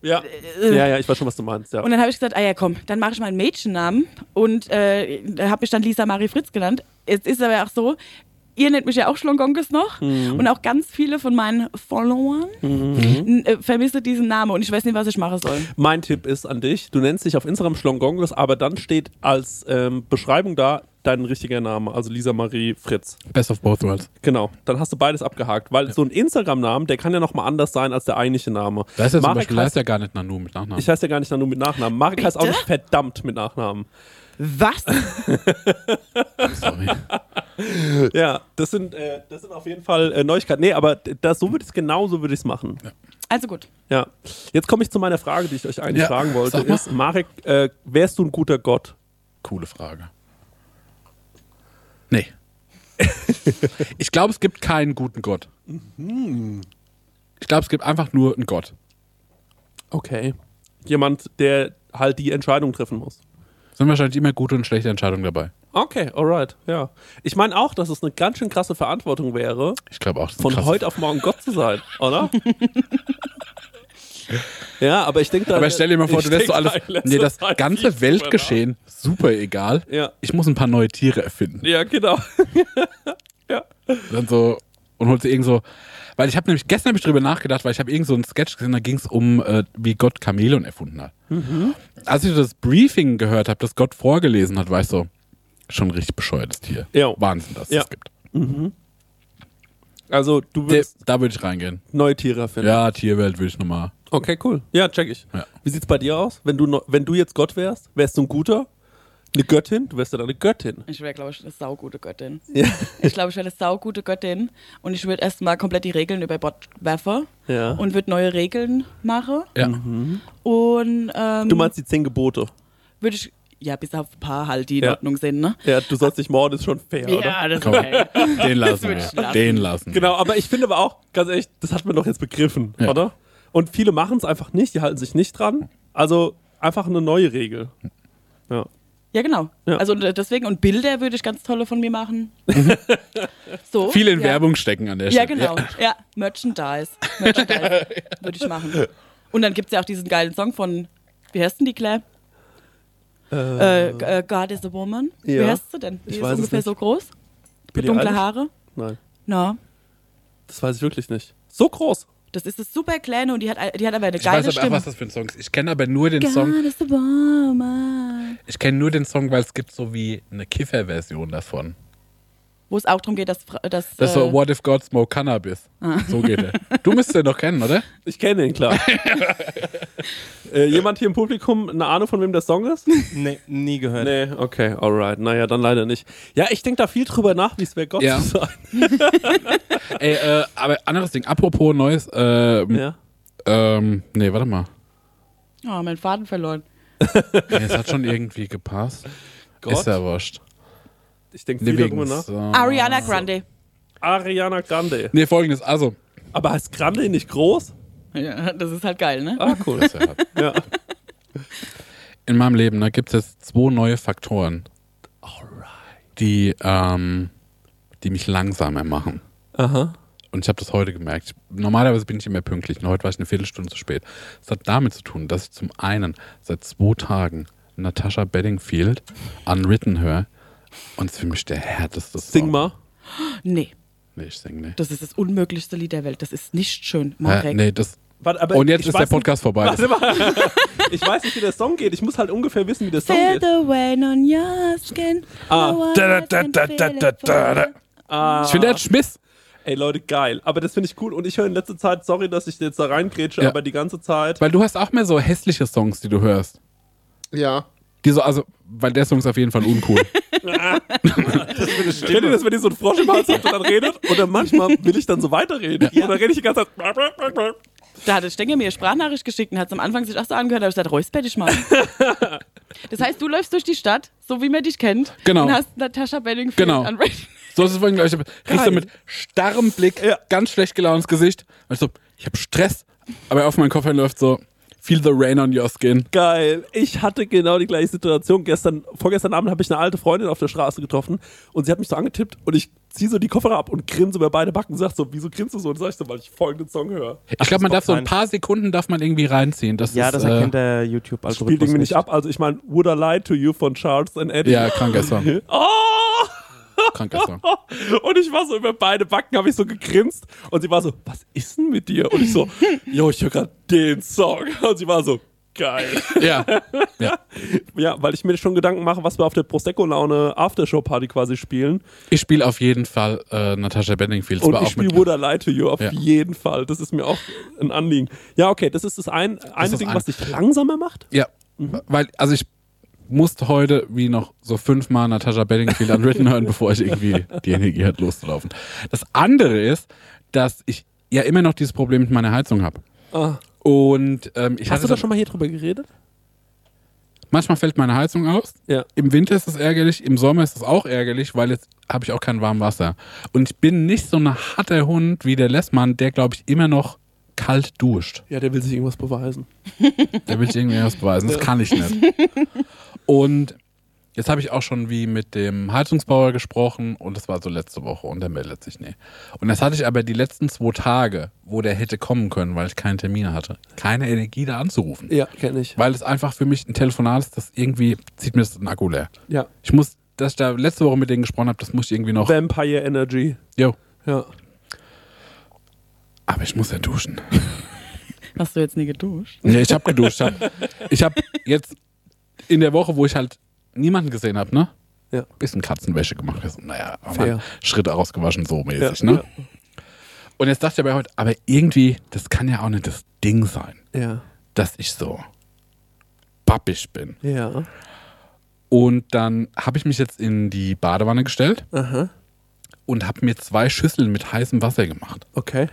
Ja. ja, ja, ich weiß schon, was du meinst. Ja. Und dann habe ich gesagt, ah ja, komm, dann mache ich meinen Mädchennamen und äh, habe mich dann Lisa Marie Fritz genannt. Es ist aber auch so, ihr nennt mich ja auch Schlongonges noch und auch ganz viele von meinen Followern n- äh, vermissen diesen Namen und ich weiß nicht, was ich machen soll. Mein Tipp ist an dich, du nennst dich auf Instagram Schlongonges, aber dann steht als ähm, Beschreibung da dein richtiger Name, also Lisa Marie Fritz. Best of both worlds. Genau, dann hast du beides abgehakt, weil so ein Instagram-Namen, der kann ja nochmal anders sein als der eigentliche Name. Da ist ja zum Beispiel, heißt, ist ja gar nicht Nanu mit Nachnamen. ich heiße ja gar nicht nur mit Nachnamen. Marek heißt auch Bitte? nicht verdammt mit Nachnamen. Was? Sorry. Ja, das sind, äh, das sind auf jeden Fall äh, Neuigkeiten. Nee, aber das, so würde ich es genauso würde ich es machen. Also gut. Ja. Jetzt komme ich zu meiner Frage, die ich euch eigentlich Ja, fragen wollte. Ist, Marek, äh, wärst du ein guter Gott? Coole Frage. Nee. ich glaube, es gibt keinen guten Gott. Ich glaube, es gibt einfach nur einen Gott. Okay. Jemand, der halt die Entscheidung treffen muss. Sind wahrscheinlich immer gute und schlechte Entscheidungen dabei. Okay, alright, ja. Ich meine auch, dass es eine ganz schön krasse Verantwortung wäre, Ich glaube auch. von krass. heute auf morgen Gott zu sein, oder? ja, aber ich denke da. Aber stell dir mal vor, du lässt so alles. da Nee, das ganze Weltgeschehen, super egal. Ja. Ich muss ein paar neue Tiere erfinden. Ja, genau. Dann so, und holt sie irgend so. Weil ich habe nämlich gestern hab ich drüber nachgedacht, weil ich habe irgend so einen Sketch gesehen, da ging es um, äh, wie Gott Chamäleon erfunden hat. Mhm. Als ich das Briefing gehört habe, das Gott vorgelesen hat, war ich so, schon richtig bescheuertes Tier. Ja. Wahnsinn, dass es Ja. das gibt. Also, du Der, willst da würde ich reingehen. neue Tiere erfinden. Ja, Tierwelt würde ich nochmal. Okay, cool. Ja, check ich. Ja. Wie sieht's bei dir aus? Wenn du, wenn du jetzt Gott wärst, wärst du ein guter? Eine Göttin? Du wärst ja dann eine Göttin. Ich wäre, glaube ich, eine saugute Göttin. Ja. Ich glaube, ich wäre eine saugute Göttin und ich würde erstmal komplett die Regeln über Bord werfen ja. und würde neue Regeln machen. Ja. Und ähm, Du meinst die zehn Gebote? würde ich, ja, bis auf ein paar halt, die in Ja. Ordnung sind, ne? Ja, du sollst nicht morden, ist schon fair, oder? Ja, das ist okay. Den lassen wir. lassen. Den lassen. Genau, aber ich finde aber auch, ganz ehrlich, das hat man doch jetzt begriffen, Ja. oder? Und viele machen es einfach nicht, die halten sich nicht dran. Also einfach eine neue Regel. Ja. Ja, genau. Ja. Also und, äh, deswegen, und Bilder würde ich ganz tolle von mir machen. so. Viel in ja. Werbung stecken an der Ja, Stelle. genau. Ja, Merchandise. Merchandise würde ich machen. Und dann gibt es ja auch diesen geilen Song von, wie heißt denn die Claire? Äh, äh, God is a Woman. Wie Ja. heißt sie denn? Die Ich ist ungefähr so groß. Billie dunkle? Haare. Nein, Na, das weiß ich wirklich nicht. So groß. Das ist eine super kleine und die hat, die hat aber eine Ich geile weiß aber auch, Stimme. was das für ein Song ist. Ich kenne aber nur den God Song. is a Woman. Ich kenne nur den Song, weil es gibt so wie eine Kiffer-Version davon. Wo es auch darum geht, dass. Dass Das ist äh, so What if God smoke Cannabis? So geht er. Du müsstest den doch kennen, oder? Ich kenne ihn, klar. äh, jemand hier im Publikum eine Ahnung, von wem der Song ist? Nee, nie gehört. Nee, okay, alright. Naja, dann leider nicht. Ja, ich denke da viel drüber nach, wie es wäre, Gott Ja. zu sein. Ey, äh, aber anderes Ding. Apropos neues. Ähm, Ja. ähm, nee, warte mal. Oh, mein Faden verloren. Nee, es hat schon irgendwie gepasst. Gott. Ist ja wurscht. Ich denke viel darüber nach. so. Ariana Grande. Ariana Grande. Nee, folgendes. Also, Aber heißt Grande nicht groß? Ja, das ist halt geil, ne? Ah, cool. das ist ja halt- ja. in meinem Leben ne, gibt es jetzt zwei neue Faktoren, die, ähm, die mich langsamer machen. Aha. Und ich habe das heute gemerkt. Normalerweise bin ich immer pünktlich. Und heute war ich eine Viertelstunde zu spät. Das hat damit zu tun, dass ich zum einen seit zwei Tagen Natasha Bedingfield unwritten höre. Und es ist für mich der härteste Song. Sing mal. Nee, Nee, ich sing nicht. das ist das unmöglichste Lied der Welt. Das ist nicht schön. Marek. Nee, das, Warte, aber und jetzt ist der weiß nicht- Podcast vorbei. Warte mal. ich weiß nicht, wie der Song geht. Ich muss halt ungefähr wissen, wie der Song Feel geht. the rain on your skin. Ah. Da, da, da. Ah, Ich finde, der hat Schmiss. ey Leute, geil. Aber das finde ich cool. Und ich höre in letzter Zeit, sorry, dass ich jetzt da reingrätsche, Ja. aber die ganze Zeit. Weil du hast auch mehr so hässliche Songs, die du hörst. Ja. Die so, also, weil der Song ist auf jeden Fall uncool. Kennt ihr das, wenn ihr so einen Frosch im Hals habt und dann redet? Oder manchmal will ich dann so weiterreden. Und dann rede ich die ganze Zeit. Da hat Stenger mir eine Sprachnachricht geschickt und hat es am Anfang sich auch so angehört, aber ich gesagt, räusper dich mal. das heißt, du läufst durch die Stadt, so wie man dich kennt, Genau. und hast Natascha Bedingfield Genau. an. So ist es vorhin, glaube ich. Kriegst du mit starrem Blick, Ja. ganz schlecht gelaunt ins Gesicht. Also, ich habe Stress, aber auf meinen Kopf hin läuft so, feel the rain on your skin. Geil. Ich hatte genau die gleiche Situation. Gestern, vorgestern Abend habe ich eine alte Freundin auf der Straße getroffen und sie hat mich so angetippt und ich ziehe so die Kopfhörer ab und grinse über beide Backen und sag so, wieso grinst du so? Und sag ich so, weil ich folgenden Song höre. Ich glaube, man darf so ein paar Sekunden darf man irgendwie reinziehen. Das Ja, ist, das äh, erkennt der YouTube-Algorithmus Spielt irgendwie nicht ab. Also ich meine, Would I Lie to You von Charles and Eddie. Ja, kranker Song. Oh! Kranker Song. Und ich war so über beide Backen, habe ich so gegrinst. Und sie war so, was ist denn mit dir? Und ich so, jo, ich höre gerade den Song. Und sie war so, geil. Ja. ja. Ja, weil ich mir schon Gedanken mache, was wir auf der Prosecco-Laune Aftershow-Party quasi spielen. Ich spiele auf jeden Fall äh, Natasha Bedingfield. Und ich spiele Would I Lie to You auf Ja. jeden Fall. Das ist mir auch ein Anliegen. Ja, okay, das ist das ein, eine das Ding, ein- was dich langsamer macht. Ja, weil, also ich musste heute wie noch so fünfmal Natasha Bedingfield unwritten hören, bevor ich irgendwie die Energie hat, loszulaufen. Das andere ist, dass ich ja immer noch dieses Problem mit meiner Heizung habe. Ah. Und ähm, ich Hast du da schon mal hier drüber geredet? manchmal fällt meine Heizung aus. Ja. Im Winter ist es ärgerlich, im Sommer ist es auch ärgerlich, weil jetzt habe ich auch kein warmes Wasser. Und ich bin nicht so ein harter Hund wie der Lessmann, der glaube ich immer noch kalt duscht. Ja, der will sich irgendwas beweisen. Der will sich irgendwie was beweisen. Das kann ich nicht. Und jetzt habe ich auch schon wie mit dem Heizungsbauer gesprochen und das war so letzte Woche und der meldet sich nie. Und jetzt hatte ich aber die letzten zwei Tage, wo der hätte kommen können, weil ich keinen Termin hatte, keine Energie da anzurufen. Ja, kenne ich. Weil es einfach für mich ein Telefonat ist, das irgendwie zieht mir das den Akku leer. Ja. Ich muss, dass ich da letzte Woche mit denen gesprochen habe, das muss ich irgendwie noch. Vampire Energy. Jo. Ja. Aber ich muss ja duschen. Hast du jetzt nie geduscht? Ja, ich habe geduscht. Hab, ich habe jetzt in der Woche, wo ich halt niemanden gesehen habe, ne? Ja. bisschen Katzenwäsche gemacht. Naja, haben Fair. Schritte ausgewaschen, so mäßig, Ja, ne? Und jetzt dachte ich aber heute, aber irgendwie, das kann ja auch nicht das Ding sein, Ja. dass ich so pappig bin. Ja. Und dann habe ich mich jetzt in die Badewanne gestellt Aha. und habe mir zwei Schüsseln mit heißem Wasser gemacht. Okay.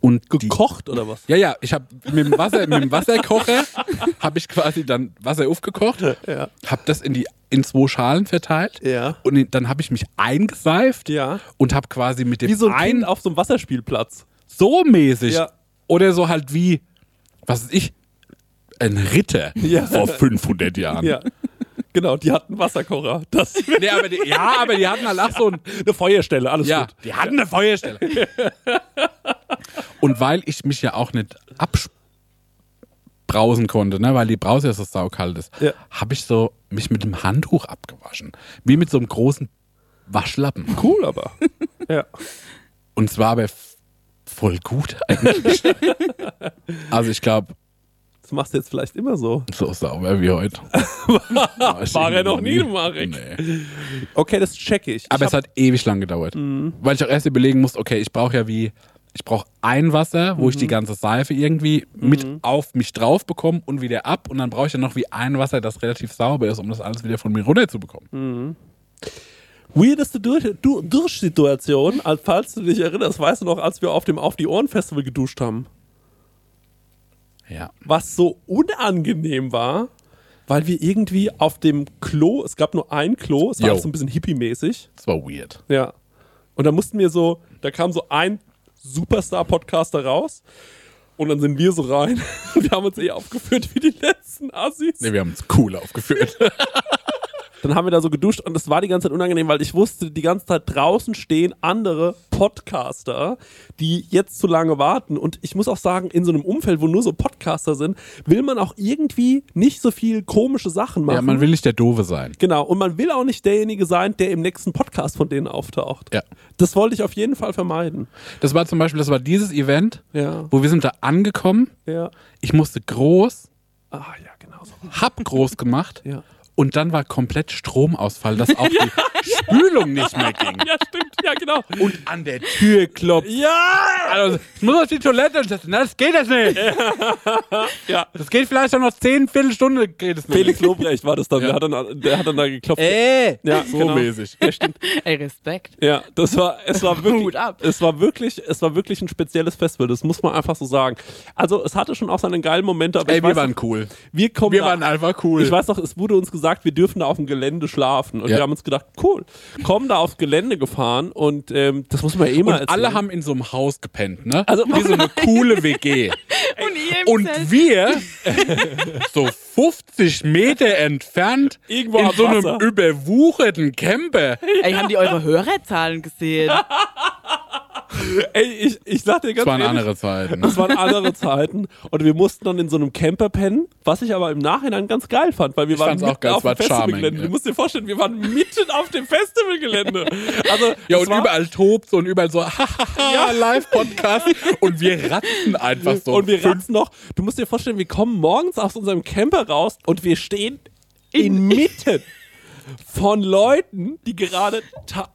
Und die, Gekocht oder was? ja, ja, ich habe mit dem Wasser, mit dem Wasserkocher habe ich quasi dann Wasser aufgekocht, Ja. habe das in die in zwei Schalen verteilt Ja. und in- dann habe ich mich eingeseift Ja. und habe quasi mit dem Wie so ein einen auf so einem Wasserspielplatz. so mäßig Ja. oder so halt wie was weiß ich ein Ritter Ja. vor 500 Jahren. Ja. Genau, die hatten Wasserkocher. Das Nee, aber die, ja, aber die hatten halt auch so ein eine Feuerstelle, alles gut. die hatten eine Feuerstelle. Und weil ich mich ja auch nicht abbrausen konnte, ne, weil die Brause ja so saukalt ist, Ja. habe ich so mich mit dem Handtuch abgewaschen. Wie mit so einem großen Waschlappen. Cool, aber. ja. Und zwar aber voll gut eigentlich. also ich glaube, Das machst du jetzt vielleicht immer so. so sauber wie heute. War er noch nie, Marek. Nee. Okay, das check ich. Aber ich es hat ewig lang gedauert. Mhm. Weil ich auch erst überlegen musste, okay, ich brauche ja wie, ich brauche ein Wasser, wo ich Mhm. die ganze Seife irgendwie mit auf mich drauf bekomme und wieder ab. Und dann brauche ich ja noch wie ein Wasser, das relativ sauber ist, um das alles wieder von mir runter zu bekommen. Mhm. Weirdeste Durch du Durchsituation, falls du dich erinnerst, weißt du noch, als wir auf dem Auf die Ohren Festival geduscht haben, Ja. was so unangenehm war, weil wir irgendwie auf dem Klo, es gab nur ein Klo, es war alles so ein bisschen hippie-mäßig, Das war weird. ja. Und da mussten wir so, da kam so ein Superstar-Podcaster raus und dann sind wir so rein. Wir haben uns eh aufgeführt wie die letzten Assis. Nee, wir haben uns cool aufgeführt. Dann haben wir da so geduscht und es war die ganze Zeit unangenehm, weil ich wusste, die ganze Zeit draußen stehen andere Podcaster, die jetzt zu lange warten. Und ich muss auch sagen, in so einem Umfeld, wo nur so Podcaster sind, will man auch irgendwie nicht so viel komische Sachen machen. ja, man will nicht der Doofe sein. Genau, und man will auch nicht derjenige sein, der im nächsten Podcast von denen auftaucht. Ja. Das wollte ich auf jeden Fall vermeiden. Das war zum Beispiel, das war dieses Event, Ja. wo wir sind da angekommen. Ja. Ich musste groß, Ah, ja, genau so. hab groß gemacht. Ja. Und dann war komplett Stromausfall, dass auch die Spülung nicht mehr ging. Ja, stimmt, ja, genau. Und an der Tür klopft. Ja! Also, ich muss auf die Toilette. Und das, na, das geht jetzt nicht. Ja. Das geht vielleicht auch noch 10 Viertelstunde. Geht es nicht. Felix Lobrecht war das dann. Ja. Der, hat dann der hat dann da geklopft. Äh, Ja, so genau. mäßig. Ja, stimmt. Ey, Respekt. Ja, das war, es war wirklich, Hut ab. es war wirklich, es war wirklich ein spezielles Festival. Das muss man einfach so sagen. Also, es hatte schon auch seine geilen Momente, aber Ey, ich wir weiß waren cool. wir kommen Wir da, waren einfach cool. Ich weiß noch, es wurde uns gesagt, wir dürfen da auf dem Gelände schlafen. Und Ja. wir haben uns gedacht, cool, kommen da aufs Gelände gefahren und ähm, das muss man eh mal und alle haben in so einem Haus gepennt, ne? Also- Wie so eine coole WG. Und Und wir, so 50 Meter entfernt, Irgendwo in so einem Wasser. überwucherten Camper. Ey, haben die eure Hörerzahlen gesehen? Ey, ich, ich sag dir ganz Das waren ehrlich, andere Zeiten. Das waren andere Zeiten. Und wir mussten dann in so einem Camper pennen, was ich aber im Nachhinein ganz geil fand, weil wir Ich waren fand's auch mitten geil, auf dem Festivalgelände. ja. Du musst dir vorstellen, wir waren mitten auf dem Festivalgelände. Also, Ja, und überall tobt und überall so, hahaha, Live-Podcast. Und wir ratzen einfach so. Und wir ratzen noch. Du musst dir vorstellen, wir kommen morgens aus unserem Camper raus und wir stehen inmitten von Leuten, die gerade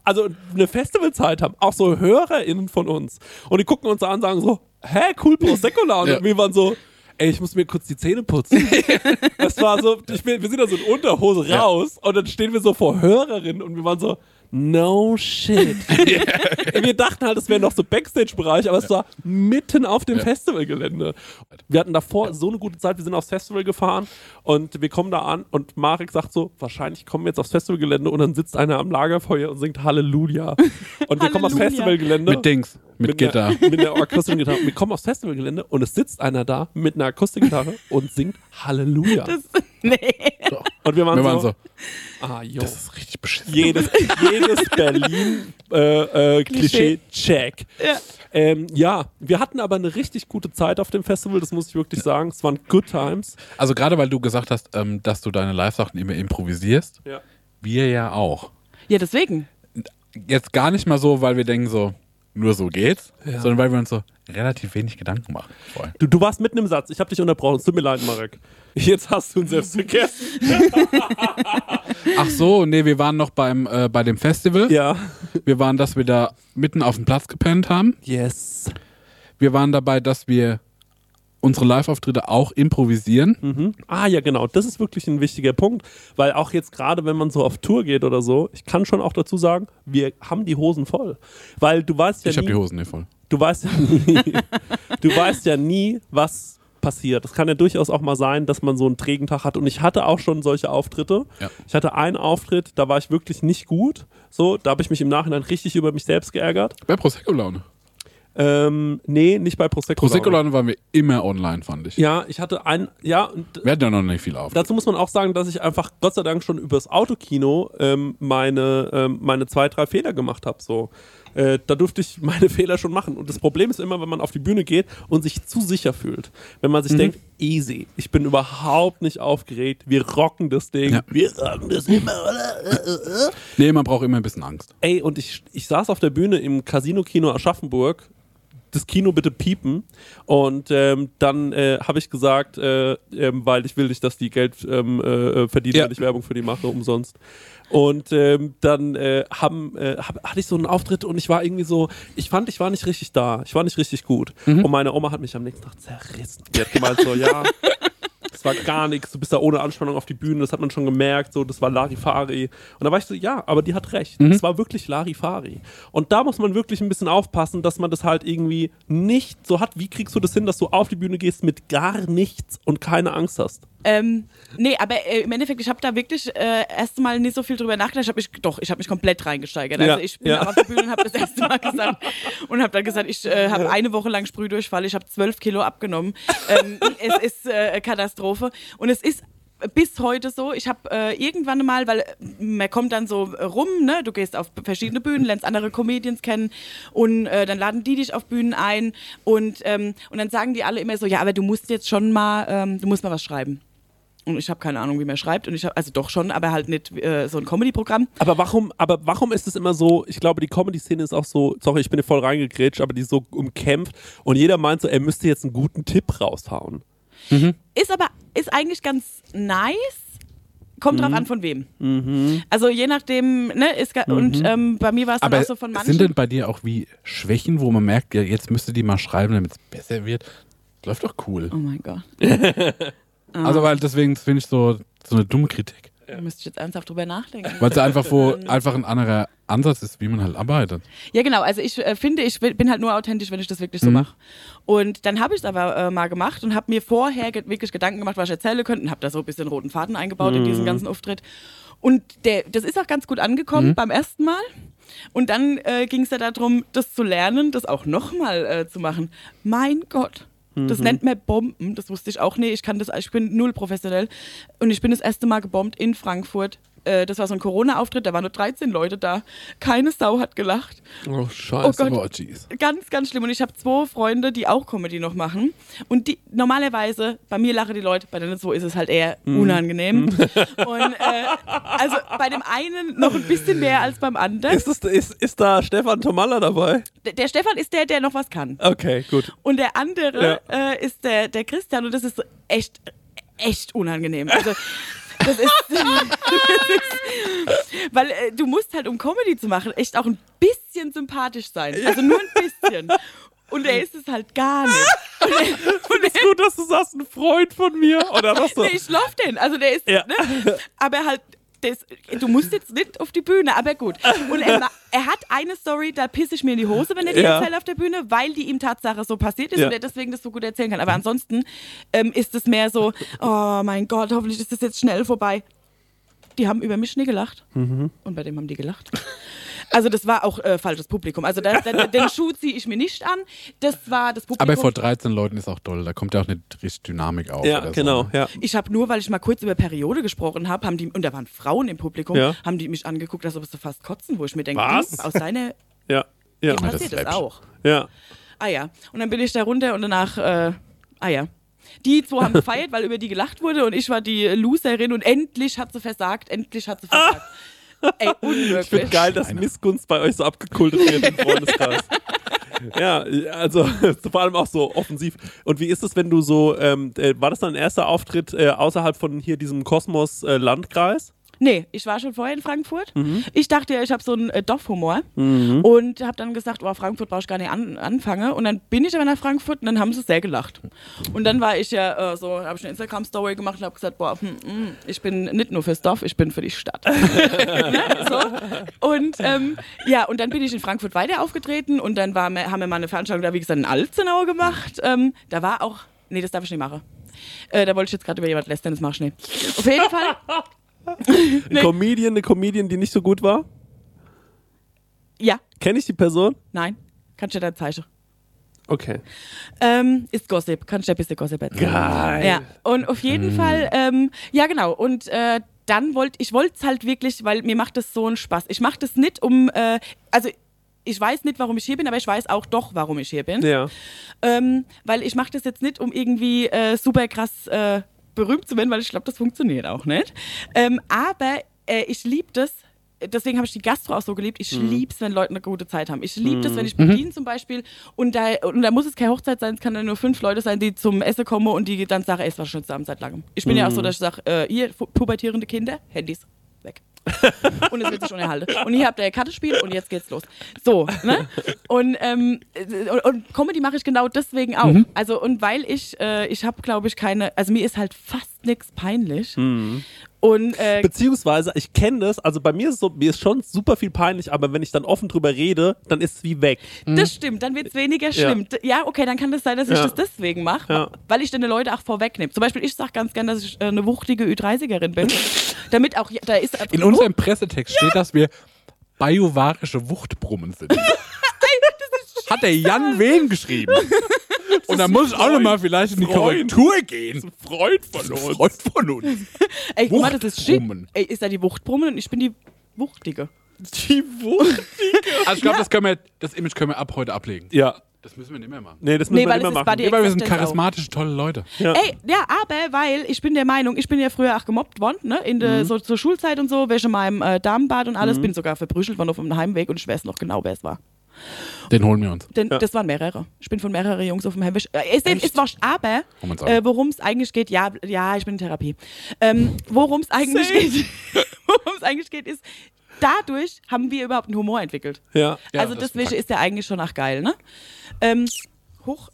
also eine Festivalzeit haben, auch so HörerInnen von uns. Und die gucken uns an und sagen so, hä, cool, Prosecco-Laune. Ja. Und wir waren so, ey, ich muss mir kurz die Zähne putzen. das war so, ich bin, wir sind da so in Unterhose raus und dann stehen wir so vor Hörerinnen und wir waren so, no shit. wir dachten halt, es wäre noch so Backstage-Bereich, aber es war mitten auf dem Festivalgelände. Wir hatten davor so eine gute Zeit, wir sind aufs Festival gefahren und wir kommen da an und Marek sagt so, wahrscheinlich kommen wir jetzt aufs Festivalgelände und dann sitzt einer am Lagerfeuer und singt Halleluja. Und wir kommen aufs. Festivalgelände. Mit Dings, mit, Gitter. Einer, mit einer akustischen Gitarre. Wir kommen aufs Festivalgelände und es sitzt einer da mit einer Akustikgitarre und singt Halleluja. Das, nee. und wir waren, Wir so, waren so, ah, jo. das ist richtig beschissen. jedes, jedes Berlin-Klischee, äh, Klischee, check. Ja. Ähm, ja, wir hatten aber eine richtig gute Zeit auf dem Festival, das muss ich wirklich sagen. Es waren good times. Also gerade weil du gesagt hast, ähm, dass du deine Live-Sachen immer improvisierst, Ja. wir ja auch. Ja, deswegen. Jetzt gar nicht mal so, weil wir denken so, nur so geht's, Ja. sondern weil wir uns so relativ wenig Gedanken machen. Du, du warst mitten im Satz, ich habe dich unterbrochen. Es tut mir leid, Marek. Jetzt hast du ihn selbst vergessen. Ach so, nee, wir waren noch beim, äh, bei dem Festival. Ja. Wir waren, dass wir da mitten auf dem Platz gepennt haben. Yes. Wir waren dabei, dass wir unsere Live-Auftritte auch improvisieren. Mhm. Ah ja, genau. Das ist wirklich ein wichtiger Punkt, weil auch jetzt gerade, wenn man so auf Tour geht oder so, ich kann schon auch dazu sagen, wir haben die Hosen voll, weil du weißt ja ich habe nie, die Hosen nicht voll. du weißt ja nie, du weißt ja nie, was passiert. Es kann ja durchaus auch mal sein, dass man so einen trägen Tag hat und ich hatte auch schon solche Auftritte. Ja. Ich hatte einen Auftritt, da war ich wirklich nicht gut. So, da habe ich mich im Nachhinein richtig über mich selbst geärgert. Bei Prosecco-Laune. Ähm, nee, nicht bei Prosecco. Prosecco-Laune waren wir immer online, fand ich. Ja, ich hatte ein, ja, Wir hatten ja noch nicht viel auf. Dazu muss man auch sagen, dass ich einfach Gott sei Dank schon übers Autokino ähm, meine, ähm, meine zwei, drei Fehler gemacht habe. So. Äh, da durfte ich meine Fehler schon machen. Und das Problem ist immer, wenn man auf die Bühne geht und sich zu sicher fühlt. Wenn man sich Mhm. denkt, easy, ich bin überhaupt nicht aufgeregt, wir rocken das Ding, Ja. wir rocken das immer, oder? Nee, man braucht immer ein bisschen Angst. Ey, und ich, ich saß auf der Bühne im Casino-Kino Aschaffenburg. Das Kino bitte piepen. Und ähm, dann äh, habe ich gesagt, äh, ähm, weil ich will nicht, dass die Geld ähm, äh, verdienen, Ja. wenn ich Werbung für die mache, umsonst. Und ähm, dann äh, haben, äh, hab, hatte ich so einen Auftritt und ich war irgendwie so, ich fand, ich war nicht richtig da. Ich war nicht richtig gut. Und meine Oma hat mich am nächsten Tag zerrissen. Die hat gemeint so, ja, das war gar nichts, du bist da ohne Anspannung auf die Bühne, das hat man schon gemerkt, so, das war Larifari. Und da war ich so, ja, aber die hat recht, Mhm. es war wirklich Larifari. Und da muss man wirklich ein bisschen aufpassen, dass man das halt irgendwie nicht so hat. Wie kriegst du das hin, dass du auf die Bühne gehst mit gar nichts und keine Angst hast? Ähm, nee, aber äh, im Endeffekt, ich habe da wirklich äh, erst mal nicht so viel drüber nachgedacht. Ich habe mich, doch, ich habe mich komplett reingesteigert. Also Ja, ich bin ja. auf der Bühne und habe das erste Mal gesagt und habe dann gesagt, ich äh, habe eine Woche lang Sprühdurchfall, ich habe zwölf Kilo abgenommen. ähm, es ist äh, Katastrophe und es ist bis heute so, ich habe äh, irgendwann mal, weil äh, man kommt dann so äh, rum, ne, du gehst auf verschiedene Bühnen, lernst andere Comedians kennen und äh, dann laden die dich auf Bühnen ein und, ähm, und dann sagen die alle immer so, ja, aber du musst jetzt schon mal, ähm, du musst mal was schreiben. Und ich habe keine Ahnung, wie man schreibt. Und ich habe, also doch schon, aber halt nicht äh, so ein Comedy-Programm. Aber warum, aber warum ist es immer so, ich glaube, die Comedy-Szene ist auch so, sorry, ich bin hier voll reingegrätscht, aber die ist so umkämpft und jeder meint so, er müsste jetzt einen guten Tipp raushauen. Ist aber, ist eigentlich ganz nice. Kommt Mhm. drauf an, von wem. Also je nachdem, ne, ist ga- und Mhm. ähm, bei mir war es dann Aber auch so von manchen. sind denn bei dir auch wie Schwächen, wo man merkt, ja, jetzt müsste die mal schreiben, damit es besser wird? Läuft doch cool. oh mein Gott. Also, weil deswegen finde ich so, so eine dumme Kritik. Da müsste ich jetzt ernsthaft drüber nachdenken. Weil es einfach wo einfach ein anderer Ansatz ist, wie man halt arbeitet. Ja, genau. Also ich äh, finde, ich bin halt nur authentisch, wenn ich das wirklich so Mhm. mache. Und dann habe ich es aber äh, mal gemacht und habe mir vorher ge wirklich Gedanken gemacht, was ich erzählen könnte und habe da so ein bisschen roten Faden eingebaut in Mhm. diesen ganzen Auftritt. Und der, das ist auch ganz gut angekommen Mhm. beim ersten Mal. Und dann äh, ging es ja darum, das zu lernen, das auch nochmal äh, zu machen. Mein Gott. Das nennt man Bomben. Das wusste ich auch nicht. Ich kann das, ich bin null professionell. Und ich bin das erste Mal gebombt in Frankfurt. Äh, Das war so ein Corona-Auftritt, da waren nur 13 Leute da. Keine Sau hat gelacht. Oh, scheiße. Oh Gott. Oh. Ganz, ganz schlimm. Und ich habe zwei Freunde, die auch Comedy noch machen. Und die normalerweise, bei mir lachen die Leute, bei denen so ist es halt eher Mhm. unangenehm. Und äh, also bei dem einen noch ein bisschen mehr als beim anderen. Ist, es, ist, ist da Stefan Tomalla dabei? Der, der Stefan ist der, der noch was kann. Okay, gut. Und der andere äh, ist der, der Christian und das ist echt, echt unangenehm. Also das ist, das ist weil äh, du musst halt, um Comedy zu machen, echt auch ein bisschen sympathisch sein. Also nur ein bisschen. Und er ist es halt gar nicht. Und er, und Ist gut, dass du sagst, ein Freund von mir. Oder was so? Nee, ich lauf den. Also der ist, Ja. ne? aber halt, das, du musst jetzt nicht auf die Bühne, aber gut. Und er, er hat eine Story, da pisse ich mir in die Hose, wenn er die Ja. erzählt auf der Bühne, weil die ihm Tatsache so passiert ist Ja. und er deswegen das so gut erzählen kann. Aber ansonsten ähm, ist es mehr so, oh mein Gott, hoffentlich ist das jetzt schnell vorbei. Die haben über mich nie gelacht. Mhm. Und bei dem haben die gelacht. Also das war auch äh, falsches Publikum. Also da, da, den Schuh ziehe ich mir nicht an. Das war das Publikum. Aber vor 13 Leuten ist auch toll. Da kommt ja auch eine richtig Dynamik auf. Ja, oder so, genau. ne? Ja. Ich habe nur, weil ich mal kurz über Periode gesprochen habe, haben die, und da waren Frauen im Publikum, Ja. haben die mich angeguckt, als ob sie fast kotzen, wo ich mir denke, Was? hm, aus deiner Ja. Ja. Das passiert das, läppisch. auch. Ja. Ah ja. Und dann bin ich da runter und danach, äh, ah ja. Die zwei haben gefeiert, weil über die gelacht wurde und ich war die Loserin und endlich hat sie versagt, endlich hat sie versagt. Ey, unmöglich. Ich finde geil, dass Missgunst bei euch so abgekultet wird im Freundeskreis. ja, also vor allem auch so offensiv. Und wie ist es, wenn du so, ähm, äh, war das dein erster Auftritt äh, außerhalb von hier diesem Kosmos-Landkreis? Nee, ich war schon vorher in Frankfurt. Mhm. Ich dachte ja, ich habe so einen äh, Dorfhumor und habe dann gesagt, oh, Frankfurt brauche ich gar nicht an, anfangen. Und dann bin ich aber nach Frankfurt und dann haben sie sehr gelacht. Und dann war ich ja äh, so, habe ich eine Instagram-Story gemacht und habe gesagt, boah, hm, hm, ich bin nicht nur fürs Dorf, ich bin für die Stadt. so. Und ähm, ja, und dann bin ich in Frankfurt weiter aufgetreten und dann war, haben wir mal eine Veranstaltung da, wie gesagt, in Alzenau gemacht. Ähm, da war auch, nee, das darf ich nicht machen. Äh, da wollte ich jetzt gerade über jemand lästern, das mach ich nicht. Auf jeden Fall. Ein Comedian, eine Comedian, die nicht so gut war? Ja, Kenne ich die Person? nein. Kannst du dir da zeigen. Okay. Ähm, ist Gossip. Kannst du ein bisschen Gossip erzählen? Geil. Ja, und auf jeden Fall, ähm, ja genau. Und äh, dann wollte ich wollte es halt wirklich, weil mir macht das so einen Spaß. Ich mache das nicht um, äh, also ich weiß nicht, warum ich hier bin, aber ich weiß auch doch, warum ich hier bin. Ja. Ähm, weil ich mache das jetzt nicht, um irgendwie äh, super krass äh, berühmt zu werden, weil ich glaube, das funktioniert auch nicht. Ähm, aber äh, ich liebe das. Deswegen habe ich die Gastro auch so geliebt. Ich liebe es, wenn Leute eine gute Zeit haben. Ich liebe das, wenn ich bediene zum Beispiel und da, und da muss es keine Hochzeit sein, es kann dann nur fünf Leute sein, die zum Essen kommen und die dann sagen, ey, es war schon zusammen seit langem. Ich bin ja auch so, dass ich sage, äh, pu- pubertierende Kinder, Handys. und es wird sich unerhalten. Und hier habt ihr ein Kartenspiel und jetzt geht's los. So, ne? Und, ähm, äh, und, und Comedy mache ich genau deswegen auch. Also, und weil ich, äh, ich habe, glaube ich, keine, also mir ist halt fast nichts peinlich. Und äh, Beziehungsweise, ich kenne das, also bei mir ist es so, mir ist schon super viel peinlich, aber wenn ich dann offen drüber rede, dann ist es wie weg. das stimmt, dann wird es weniger schlimm. D- Ja. okay, dann kann das sein, dass ich Ja. das deswegen mache, Ja. weil ich dann die Leute auch vorwegnehme. Zum Beispiel, ich sage ganz gern, dass ich äh, eine wuchtige Ü30erin bin. damit auch, da ist In unserem Pressetext steht, dass wir bajuwarische Wuchtbrummen sind. Hat der Jan Wen geschrieben. Und da muss ich auch nochmal vielleicht in die Freund. Korrektur gehen. Freund von uns. Freund von uns. Ey, guck mal, das ist shit. Wuchtbrummen. Ey, ist da die Wuchtbrummen und ich bin die Wuchtige. Die Wucht. Also ich glaube, das, können wir- das Image können wir ab heute ablegen. Ja. Das müssen wir nicht mehr machen. Nee, das müssen Nee, wir weil nicht es mehr ist machen. Body Ja, weil wir sind Acceptance charismatische, tolle Leute. Ja. Ey, ja, aber weil ich bin der Meinung, ich bin ja früher auch gemobbt worden, ne? In der, Mhm. so zur Schulzeit und so, wäsche in meinem äh, Damenbad und alles, bin sogar verprügelt worden auf dem Heimweg und ich weiß noch genau, wer es war. Den holen wir uns. Denn Ja. das waren mehrere. Ich bin von mehreren Jungs auf dem Heimweg. Äh, ist, ist aber äh, worum es eigentlich geht, ja, ja, ich bin in Therapie. Ähm, worum es eigentlich geht, worum es eigentlich geht, ist, dadurch haben wir überhaupt einen Humor entwickelt. Ja. Ja, also das ist deswegen ist der eigentlich schon auch geil, ne? Ähm, hoch,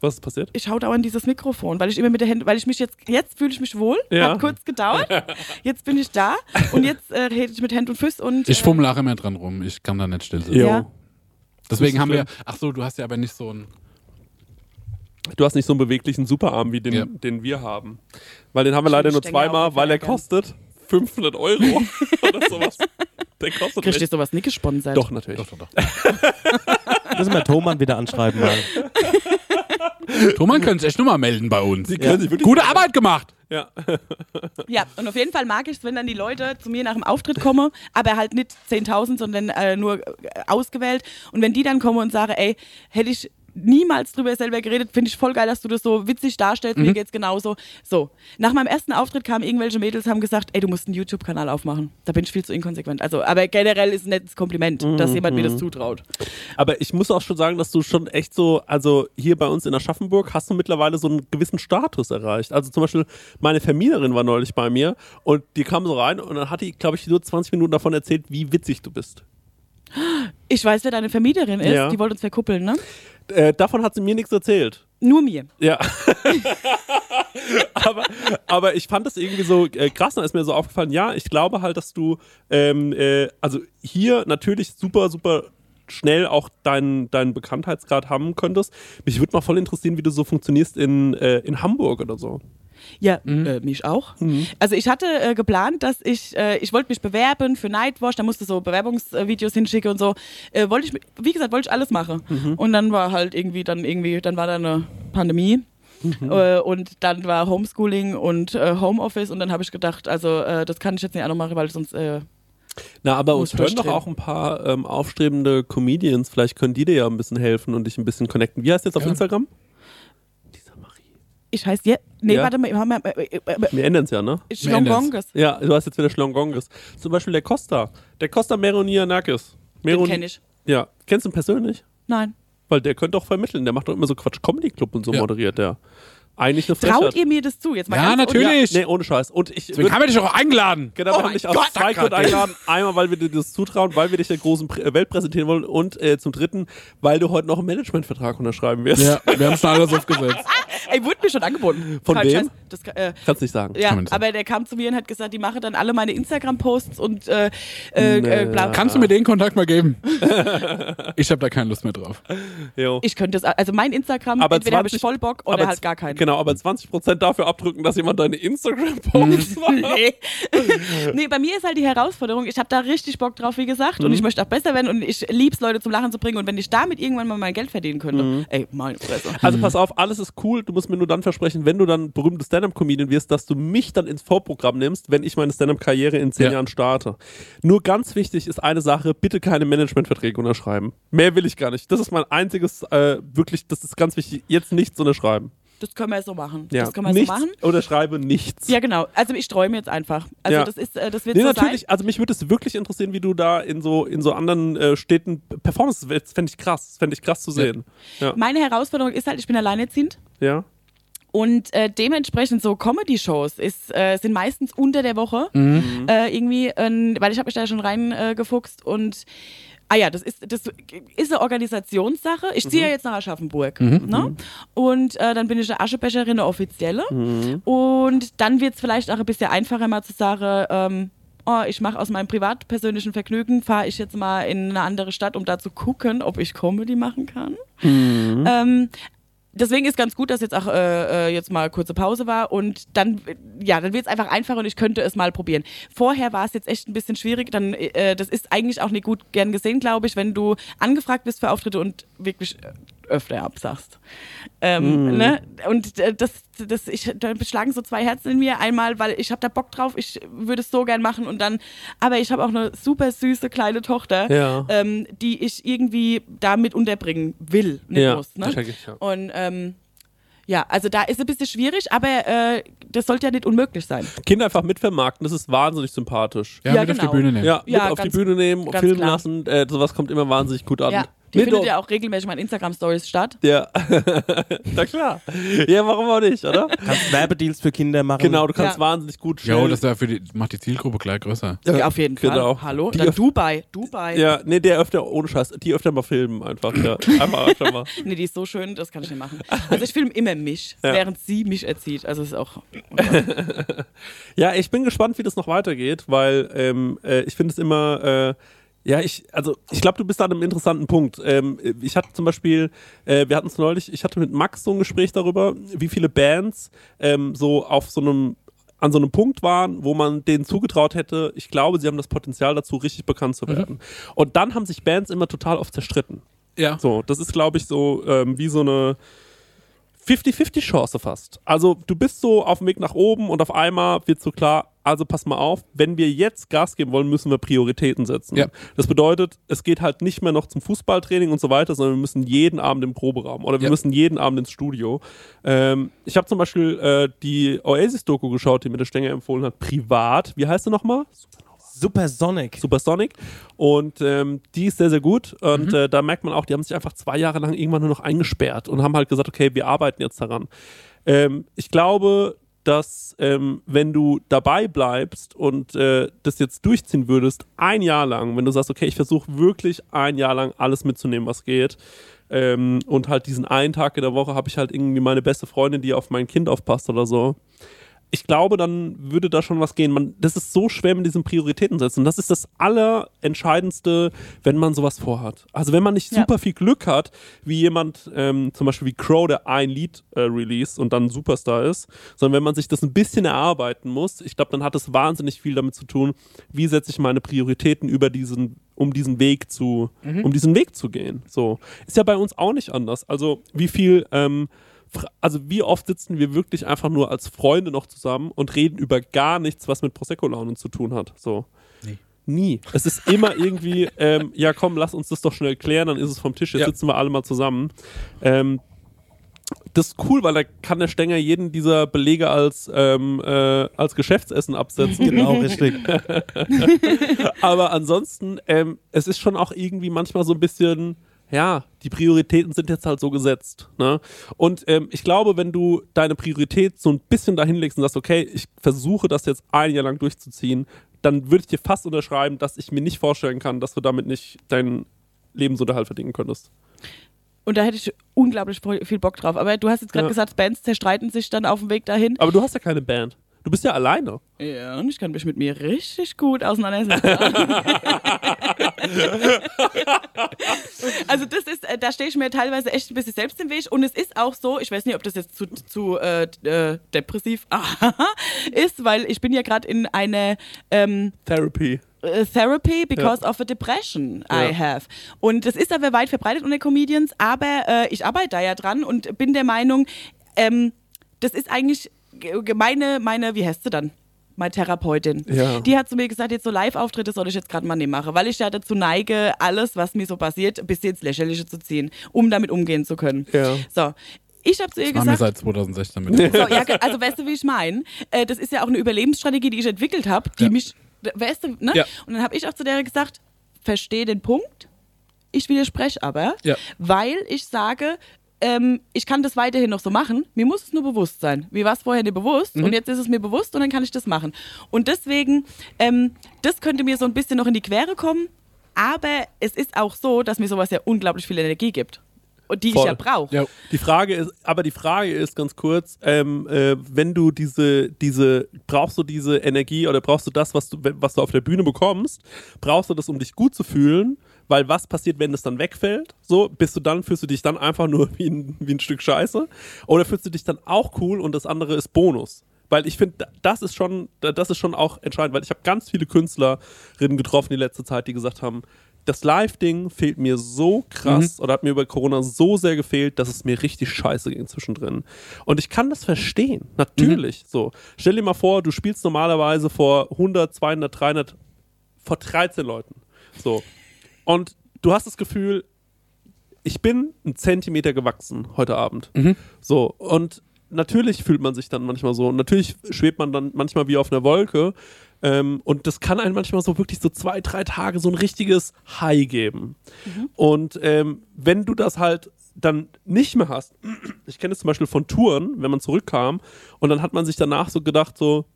Was ist passiert? ich hau dauernd dieses Mikrofon, weil ich immer mit der Hände, weil ich mich jetzt, jetzt fühle ich mich wohl, Ja. hat kurz gedauert, jetzt bin ich da und jetzt äh, rede ich mit Händen und Füßen und Ich äh, fummel auch immer dran rum. Ich kann da nicht still sitzen. Jo. Ja. Deswegen haben wir. Ach so, du hast ja aber nicht so ein. Du hast nicht so einen beweglichen Superarm wie den, Ja. den wir haben. Weil den haben wir leider nur zweimal, weil er kostet 500 Euro oder sowas. Der kostet kriegst du sowas nicht gesponsert. Doch, natürlich. Doch, doch, doch. Müssen wir Thomann wieder anschreiben. Mal. Thomann könnte sich echt nochmal melden bei uns. Sie können sich wirklich Gute Arbeit gemacht! Ja. Ja, und auf jeden Fall mag ich es, wenn dann die Leute zu mir nach dem Auftritt kommen, aber halt nicht 10.000, sondern äh, nur äh, ausgewählt. Und wenn die dann kommen und sagen, ey, hätte ich niemals drüber selber geredet, finde ich voll geil, dass du das so witzig darstellst, Mhm. mir geht's genauso. So, nach meinem ersten Auftritt kamen irgendwelche Mädels, haben gesagt, ey, du musst einen YouTube-Kanal aufmachen. Da bin ich viel zu inkonsequent. Also, aber generell ist ein nettes Kompliment, Mhm, dass jemand mir das zutraut. Aber ich muss auch schon sagen, dass du schon echt so, also hier bei uns in Aschaffenburg hast du mittlerweile so einen gewissen Status erreicht. Also zum Beispiel meine Vermieterin war neulich bei mir und die kam so rein und dann hat die, glaube ich, nur 20 Minuten davon erzählt, wie witzig du bist. Ich weiß, wer deine Vermieterin ist, Ja. die wollte uns verkuppeln, ne? Äh, davon hat sie mir nichts erzählt. Nur mir. Ja. aber, aber ich fand das irgendwie so äh, krass, dann ist mir so aufgefallen, ja, ich glaube halt, dass du, ähm, äh, also hier natürlich super, super schnell auch deinen deinen Bekanntheitsgrad haben könntest. Mich würde mal voll interessieren, wie du so funktionierst in, äh, in Hamburg oder so. Ja, äh, mich auch. Also ich hatte äh, geplant, dass ich, äh, ich wollte mich bewerben für Nightwash, da musste so Bewerbungsvideos hinschicken und so. Äh, wollte ich, wie gesagt, wollte ich alles machen. Und dann war halt irgendwie, dann irgendwie, dann war da eine Pandemie. Äh, und dann war Homeschooling und äh, Homeoffice und dann habe ich gedacht, also äh, das kann ich jetzt nicht auch noch machen, weil sonst äh, Na, aber uns hören doch auch ein paar ähm, aufstrebende Comedians. Vielleicht können die dir ja ein bisschen helfen und dich ein bisschen connecten. Wie heißt jetzt auf Ja. Instagram? Ich heiße jetzt, nee, Ja. warte mal, wir ja, äh, äh, äh, Wir ändern es ja, ne? Schlongonges. Ja, du hast jetzt wieder Schlongonges. Zum Beispiel der Costa. Der Costa Meronianakis. Den Meron kenne ich. Ja. Kennst du ihn persönlich? Nein. Weil der könnte auch vermitteln. Der macht doch immer so Quatsch Comedy Club und so Ja. moderiert der. Eigentlich eine Traut Frechheit. ihr mir das zu? Jetzt mal Ja, ganz natürlich. Nee, ohne Scheiß. Und ich Deswegen haben wir dich auch eingeladen. Genau, wir Oh haben dich aus zwei Gründen eingeladen. Einmal, weil wir dir das zutrauen, weil wir dich der großen äh, Welt präsentieren wollen und äh, zum dritten, weil du heute noch einen Managementvertrag unterschreiben wirst. Ja, wir haben schon alles aufgesetzt. Ey, wurde mir schon angeboten. Von Kein wem? Scheiß. Das, äh, Kannst nicht sagen. ja, Kann man nicht sagen. aber der kam zu mir und hat gesagt, die mache dann alle meine Instagram-Posts und äh, äh, äh, bla. Kannst du mir den Kontakt mal geben? ich habe da keine Lust mehr drauf. Jo. Ich könnte es, also mein Instagram, Aber entweder habe ich 20 voll Bock oder halt gar keinen. Genau, aber 20% dafür abdrücken, dass jemand deine Instagram-Posts macht. Nee. nee, bei mir ist halt die Herausforderung, ich habe da richtig Bock drauf, wie gesagt, Mhm. und ich möchte auch besser werden und ich lieb's, Leute zum Lachen zu bringen und wenn ich damit irgendwann mal mein Geld verdienen könnte, ey, meine Fresse. Also pass auf, alles ist cool. Du musst mir nur dann versprechen, wenn du dann berühmter Stand-Up-Comedian wirst, dass du mich dann ins Vorprogramm nimmst, wenn ich meine Stand-Up-Karriere in zehn Ja. Jahren starte. Nur ganz wichtig ist eine Sache, bitte keine Managementverträge unterschreiben. Mehr will ich gar nicht. Das ist mein einziges, äh, wirklich, das ist ganz wichtig, jetzt nichts unterschreiben. Das können wir so machen. Ja. Das können wir nichts so machen. unterschreibe nichts. Ja, genau. Also ich träume jetzt einfach. Also Ja. das ist, äh, das wird Nee, so natürlich, sein. also mich würde es wirklich interessieren, wie du da in so, in so anderen äh, Städten performst. Das fände ich krass. Das fände ich krass zu sehen. Ja. Meine Herausforderung ist halt, ich bin alleinerziehend. ja. Und äh, dementsprechend so Comedy-Shows ist, äh, sind meistens unter der Woche. Äh, irgendwie, ähm, weil ich habe mich da schon reingefuchst gefuchst und Ah ja, das ist, das ist eine Organisationssache. Ich ziehe ja jetzt nach Aschaffenburg. Ne? Und äh, dann bin ich eine Aschebecherin, eine offizielle. Und dann wird es vielleicht auch ein bisschen einfacher, mal zu sagen, ähm, oh, ich mache aus meinem privat-persönlichen Vergnügen, fahre ich jetzt mal in eine andere Stadt, um da zu gucken, ob ich Comedy machen kann. Ähm, deswegen ist ganz gut, dass jetzt auch äh, äh, jetzt mal kurze Pause war und dann, ja, dann wird es einfach einfacher und ich könnte es mal probieren. Vorher war es jetzt echt ein bisschen schwierig, dann, äh, das ist eigentlich auch nicht gut gern gesehen, glaube ich, wenn du angefragt bist für Auftritte und wirklich äh, öfter absagst. Ähm, ne? Und äh, das, das, ich, da beschlagen so zwei Herzen in mir. Einmal, weil ich habe da Bock drauf, ich würde es so gern machen und dann, aber ich habe auch eine super süße kleine Tochter, Ja. ähm, die ich irgendwie damit unterbringen will, nicht Ja, muss. Ne? ich, ja. Und ähm, ja, also da ist es ein bisschen schwierig, aber äh, das sollte ja nicht unmöglich sein. Kinder einfach mitvermarkten, das ist wahnsinnig sympathisch. Ja, Ja, mit auf genau. die Bühne nehmen. Ja, Ja, mit auf die ganz- Bühne nehmen, filmen klar. lassen, äh, sowas kommt immer wahnsinnig gut an. Ja, die findet ja auch regelmäßig mal in Instagram-Stories statt. Ja, na klar. Ja, warum auch nicht, oder? Kannst Werbedeals für Kinder machen. Genau, du kannst Ja. wahnsinnig gut Jo, schnell- das ist ja für die, macht die Zielgruppe gleich größer. Ja, auf jeden genau. Fall. Hallo? Die Dann Dubai. Dubai. Ja, nee, der öfter, ohne Scheiß, die öfter mal filmen einfach, ja. Einfach öfter mal. Nee, die ist so schön, das kann ich nicht machen. Also ich filme immer mich, Ja. während sie mich erzieht. Also es ist auch. Ja, ich bin gespannt, wie das noch weitergeht, weil ähm, äh, ich finde es immer, äh, ja, ich, also ich glaube, du bist an einem interessanten Punkt. Ähm, ich hatte zum Beispiel, äh, wir hatten es neulich, ich hatte mit Max so ein Gespräch darüber, wie viele Bands ähm, so auf so einem an so einem Punkt waren, wo man denen zugetraut hätte, ich glaube, sie haben das Potenzial dazu, richtig bekannt zu werden. Und dann haben sich Bands immer total oft zerstritten. Ja. So, das ist, glaube ich, so ähm, wie so eine 50-50 Chance fast. Also du bist so auf dem Weg nach oben und auf einmal wird so klar, also pass mal auf, wenn wir jetzt Gas geben wollen, müssen wir Prioritäten setzen. Ja. Das bedeutet, es geht halt nicht mehr noch zum Fußballtraining und so weiter, sondern wir müssen jeden Abend im Proberaum oder wir Ja. müssen jeden Abend ins Studio. Ähm, ich habe zum Beispiel äh, die Oasis-Doku geschaut, die mir der Stenger empfohlen hat, privat. Wie heißt sie nochmal? Supersonic. Supersonic. Und ähm, die ist sehr, sehr gut. Und äh, da merkt man auch, die haben sich einfach zwei Jahre lang irgendwann nur noch eingesperrt und haben halt gesagt, okay, wir arbeiten jetzt daran. Ähm, ich glaube, dass ähm, wenn du dabei bleibst und äh, das jetzt durchziehen würdest, ein Jahr lang, wenn du sagst, okay, ich versuche wirklich ein Jahr lang alles mitzunehmen, was geht, ähm, und halt diesen einen Tag in der Woche habe ich halt irgendwie meine beste Freundin, die auf mein Kind aufpasst oder so, ich glaube, dann würde da schon was gehen. Man, das ist so schwer mit diesen Prioritäten setzen. Das ist das Allerentscheidendste, wenn man sowas vorhat. Also wenn man nicht Ja. super viel Glück hat, wie jemand, ähm, zum Beispiel wie Crow, der ein Lied äh, release und dann Superstar ist, sondern wenn man sich das ein bisschen erarbeiten muss, ich glaube, dann hat es wahnsinnig viel damit zu tun, wie setze ich meine Prioritäten über diesen, um diesen Weg zu, um diesen Weg zu gehen. So. Ist ja bei uns auch nicht anders. Also wie viel, ähm, also wie oft sitzen wir wirklich einfach nur als Freunde noch zusammen und reden über gar nichts, was mit Prosecco-Launen zu tun hat. So. Nee. Nie. Es ist immer irgendwie, ähm, ja komm, lass uns das doch schnell klären, dann ist es vom Tisch, jetzt Ja. sitzen wir alle mal zusammen. Ähm, das ist cool, weil da kann der Stenger jeden dieser Belege als, ähm, äh, als Geschäftsessen absetzen. Genau, richtig. Aber ansonsten, ähm, es ist schon auch irgendwie manchmal so ein bisschen, ja, die Prioritäten sind jetzt halt so gesetzt. Ne? Und ähm, ich glaube, wenn du deine Priorität so ein bisschen dahin legst und sagst, okay, ich versuche das jetzt ein Jahr lang durchzuziehen, dann würde ich dir fast unterschreiben, dass ich mir nicht vorstellen kann, dass du damit nicht deinen Lebensunterhalt verdienen könntest. Und da hätte ich unglaublich viel Bock drauf. Aber du hast jetzt gerade Ja. gesagt, Bands zerstreiten sich dann auf dem Weg dahin. Aber du hast ja keine Band. Du bist ja alleine. Ja, und ich kann mich mit mir richtig gut auseinandersetzen. also das ist, äh, da stehe ich mir teilweise echt ein bisschen selbst im Weg. Und es ist auch so, ich weiß nicht, ob das jetzt zu, zu äh, äh, depressiv ist, weil ich bin ja gerade in einer ähm, Therapy. äh, Therapy because of a depression I Ja. have. Und das ist aber weit verbreitet unter Comedians, aber äh, ich arbeite da ja dran und bin der Meinung, ähm, das ist eigentlich ge- meine, meine, wie heißt sie dann? Meine Therapeutin. Ja. Die hat zu mir gesagt, jetzt so Live-Auftritte soll ich jetzt gerade mal nicht machen, weil ich ja dazu neige, alles, was mir so passiert, bis ins Lächerliche zu ziehen, um damit umgehen zu können. Ja. So. Ich habe zu ihr Das haben wir gesagt, seit 2016 mit. so, ja, also weißt du, wie ich meine? Äh, das ist ja auch eine Überlebensstrategie, die ich entwickelt habe, die Ja. mich, weißt du, ne? Ja. Und dann habe ich auch zu der gesagt, verstehe den Punkt, ich widerspreche aber, Ja. weil ich sage, ähm, ich kann das weiterhin noch so machen, mir muss es nur bewusst sein. Mir war es vorher nicht bewusst Mhm. und jetzt ist es mir bewusst und dann kann ich das machen. Und deswegen, ähm, das könnte mir so ein bisschen noch in die Quere kommen, aber es ist auch so, dass mir sowas ja unglaublich viel Energie gibt. Und die Voll. ich ja brauche. Ja. Die Frage ist, aber die Frage ist ganz kurz, ähm, äh, wenn du diese, diese, brauchst du diese Energie oder brauchst du das, was du, was du auf der Bühne bekommst, brauchst du das, um dich gut zu fühlen? Weil was passiert, wenn es dann wegfällt? So, bist du dann, fühlst du dich dann einfach nur wie ein, wie ein Stück Scheiße? Oder fühlst du dich dann auch cool und das andere ist Bonus? Weil ich finde, das ist schon, das ist schon auch entscheidend, weil ich habe ganz viele Künstlerinnen getroffen die letzte Zeit, die gesagt haben, das Live-Ding fehlt mir so krass oder hat mir über Corona so sehr gefehlt, dass es mir richtig scheiße ging zwischendrin. Und ich kann das verstehen, natürlich. So, stell dir mal vor, du spielst normalerweise vor 100, 200, 300, vor 13 Leuten. So. Und du hast das Gefühl, ich bin einen Zentimeter gewachsen heute Abend. So, und natürlich fühlt man sich dann manchmal so. Und natürlich schwebt man dann manchmal wie auf einer Wolke. Ähm, und das kann einem manchmal so wirklich so zwei, drei Tage so ein richtiges High geben. Und ähm, wenn du das halt dann nicht mehr hast, ich kenne es zum Beispiel von Touren, wenn man zurückkam, und dann hat man sich danach so gedacht, so,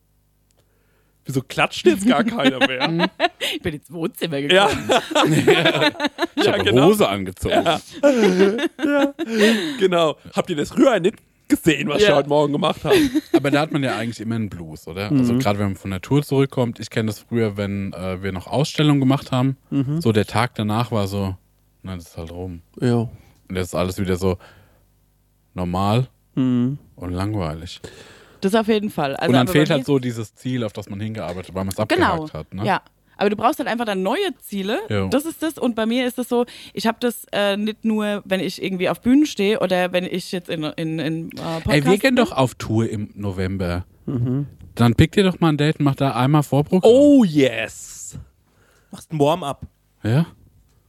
wieso klatscht jetzt gar keiner mehr? Ich bin ins Wohnzimmer ja, gekommen. Ich habe genau. Hose angezogen. genau. Habt ihr das Rührei nicht gesehen, was Ja. wir heute Morgen gemacht haben? Aber da hat man ja eigentlich immer einen Blues, oder? Mhm. Also gerade wenn man von der Tour zurückkommt. Ich kenne das früher, wenn äh, wir noch Ausstellungen gemacht haben. Mhm. So der Tag danach war so, na, das ist halt rum. Ja. Und jetzt ist alles wieder so normal Mhm. und langweilig. Das auf jeden Fall. Also, und dann fehlt halt so dieses Ziel, auf das man hingearbeitet hat, weil man es Genau. abgehakt hat. Ne? Ja. Aber du brauchst halt einfach dann neue Ziele. Ja. Das ist das. Und bei mir ist es so, ich habe das äh, nicht nur, wenn ich irgendwie auf Bühnen stehe oder wenn ich jetzt in, in, in äh, Podcast Ey, wir gehen bin. doch auf Tour im November. Dann pick dir doch mal ein Date und mach da einmal Vorprogramm. Oh yes. Machst ein Warm-up. Ja?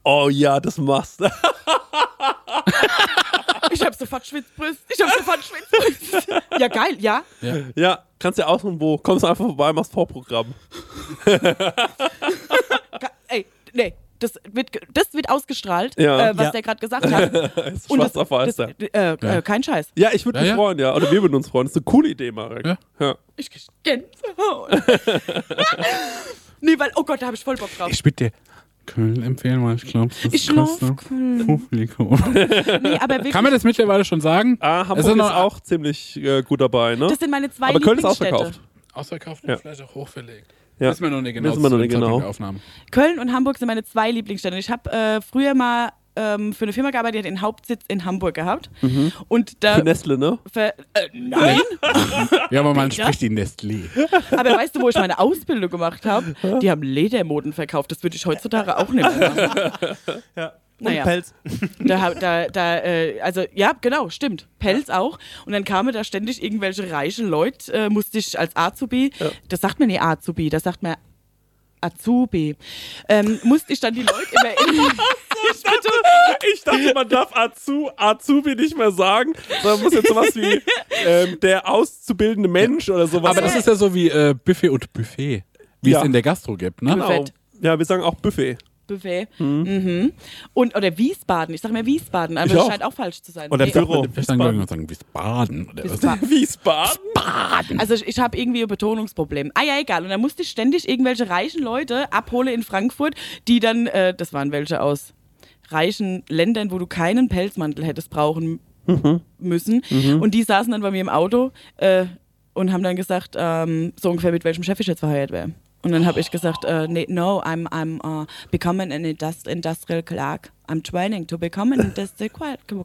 Oh ja, das machst du. Ich habe sofort Schwitzbrüste. Ich habe sofort Schwitzbrüste. ja, geil, ja. Ja. Ja, kannst ja aussuchen, wo. Kommst einfach vorbei, machst Vorprogramm. Ey, nee. Das wird, das wird ausgestrahlt, Ja. äh, was Ja. der gerade gesagt hat. Ist Und das, auf weiß. das, ja. äh, Ja. äh, kein Scheiß. Ja, ich würde Ja, mich ja. freuen, ja. Oder wir würden uns freuen. Das ist eine coole Idee, Marek. Ja. ja. Ich krieg Gänsehaut. nee, weil, oh Gott, da habe ich voll Bock drauf. Ich dir Köln empfehlen, weil ich glaube, das Ich schlaf Köln. Publikum. Nee, aber wirklich, Kann man das mittlerweile schon sagen? Ah, Es Hamburg ist ist, noch- auch ziemlich äh, gut dabei, ne? das sind meine zwei Aber Köln ist ausverkauft. Ausverkauft Ja. und vielleicht auch hochverlegt. Ja. Wissen wir noch nicht genau. Wissen wir noch nicht genau. Köln und Hamburg sind meine zwei Lieblingsstädte. Ich habe äh, früher mal ähm, für eine Firma gearbeitet, die hat den Hauptsitz in Hamburg gehabt. Und da. Für Nestle, ne? Ver, äh, nein, Ja, aber man Ja. spricht die Nestlé. aber weißt du, wo ich meine Ausbildung gemacht habe? Die haben Ledermoden verkauft. Das würde ich heutzutage auch nicht mehr machen. Ja. Und Naja. Pelz. Da, da, da, äh, also ja, genau, stimmt. Pelz auch. Und dann kamen da ständig irgendwelche reichen Leute, äh, musste ich als Azubi, das sagt man nicht Azubi, das sagt man Azubi, ähm, musste ich dann die Leute immer in, Ich dachte, ich dachte, man darf Azu, Azubi nicht mehr sagen, sondern muss jetzt sowas wie ähm, der auszubildende Mensch oder sowas Aber das ist ja so wie äh, Buffet und Buffet, wie Ja. es in der Gastro gibt, ne? genau. Ja, wir sagen auch Buffet. Buffet. Mhm. Und, oder Wiesbaden. Ich sage mir Wiesbaden, aber Ich das auch. scheint auch falsch zu sein. Oder Nee. Büro. Ich dann irgendwann sagen, Wiesbaden oder? Wiesbaden. Wiesbaden? Also ich, ich habe irgendwie ein Betonungsproblem. Ah ja, egal. Und dann musste ich ständig irgendwelche reichen Leute abholen in Frankfurt, die dann, äh, das waren welche aus reichen Ländern, wo du keinen Pelzmantel hättest brauchen müssen. Und die saßen dann bei mir im Auto äh, und haben dann gesagt, ähm, so ungefähr mit welchem Chef ich jetzt verheiratet wäre. Und dann habe ich gesagt, nee, no, I'm, I'm uh, becoming an indust industrial clerk. I'm training to become an industrial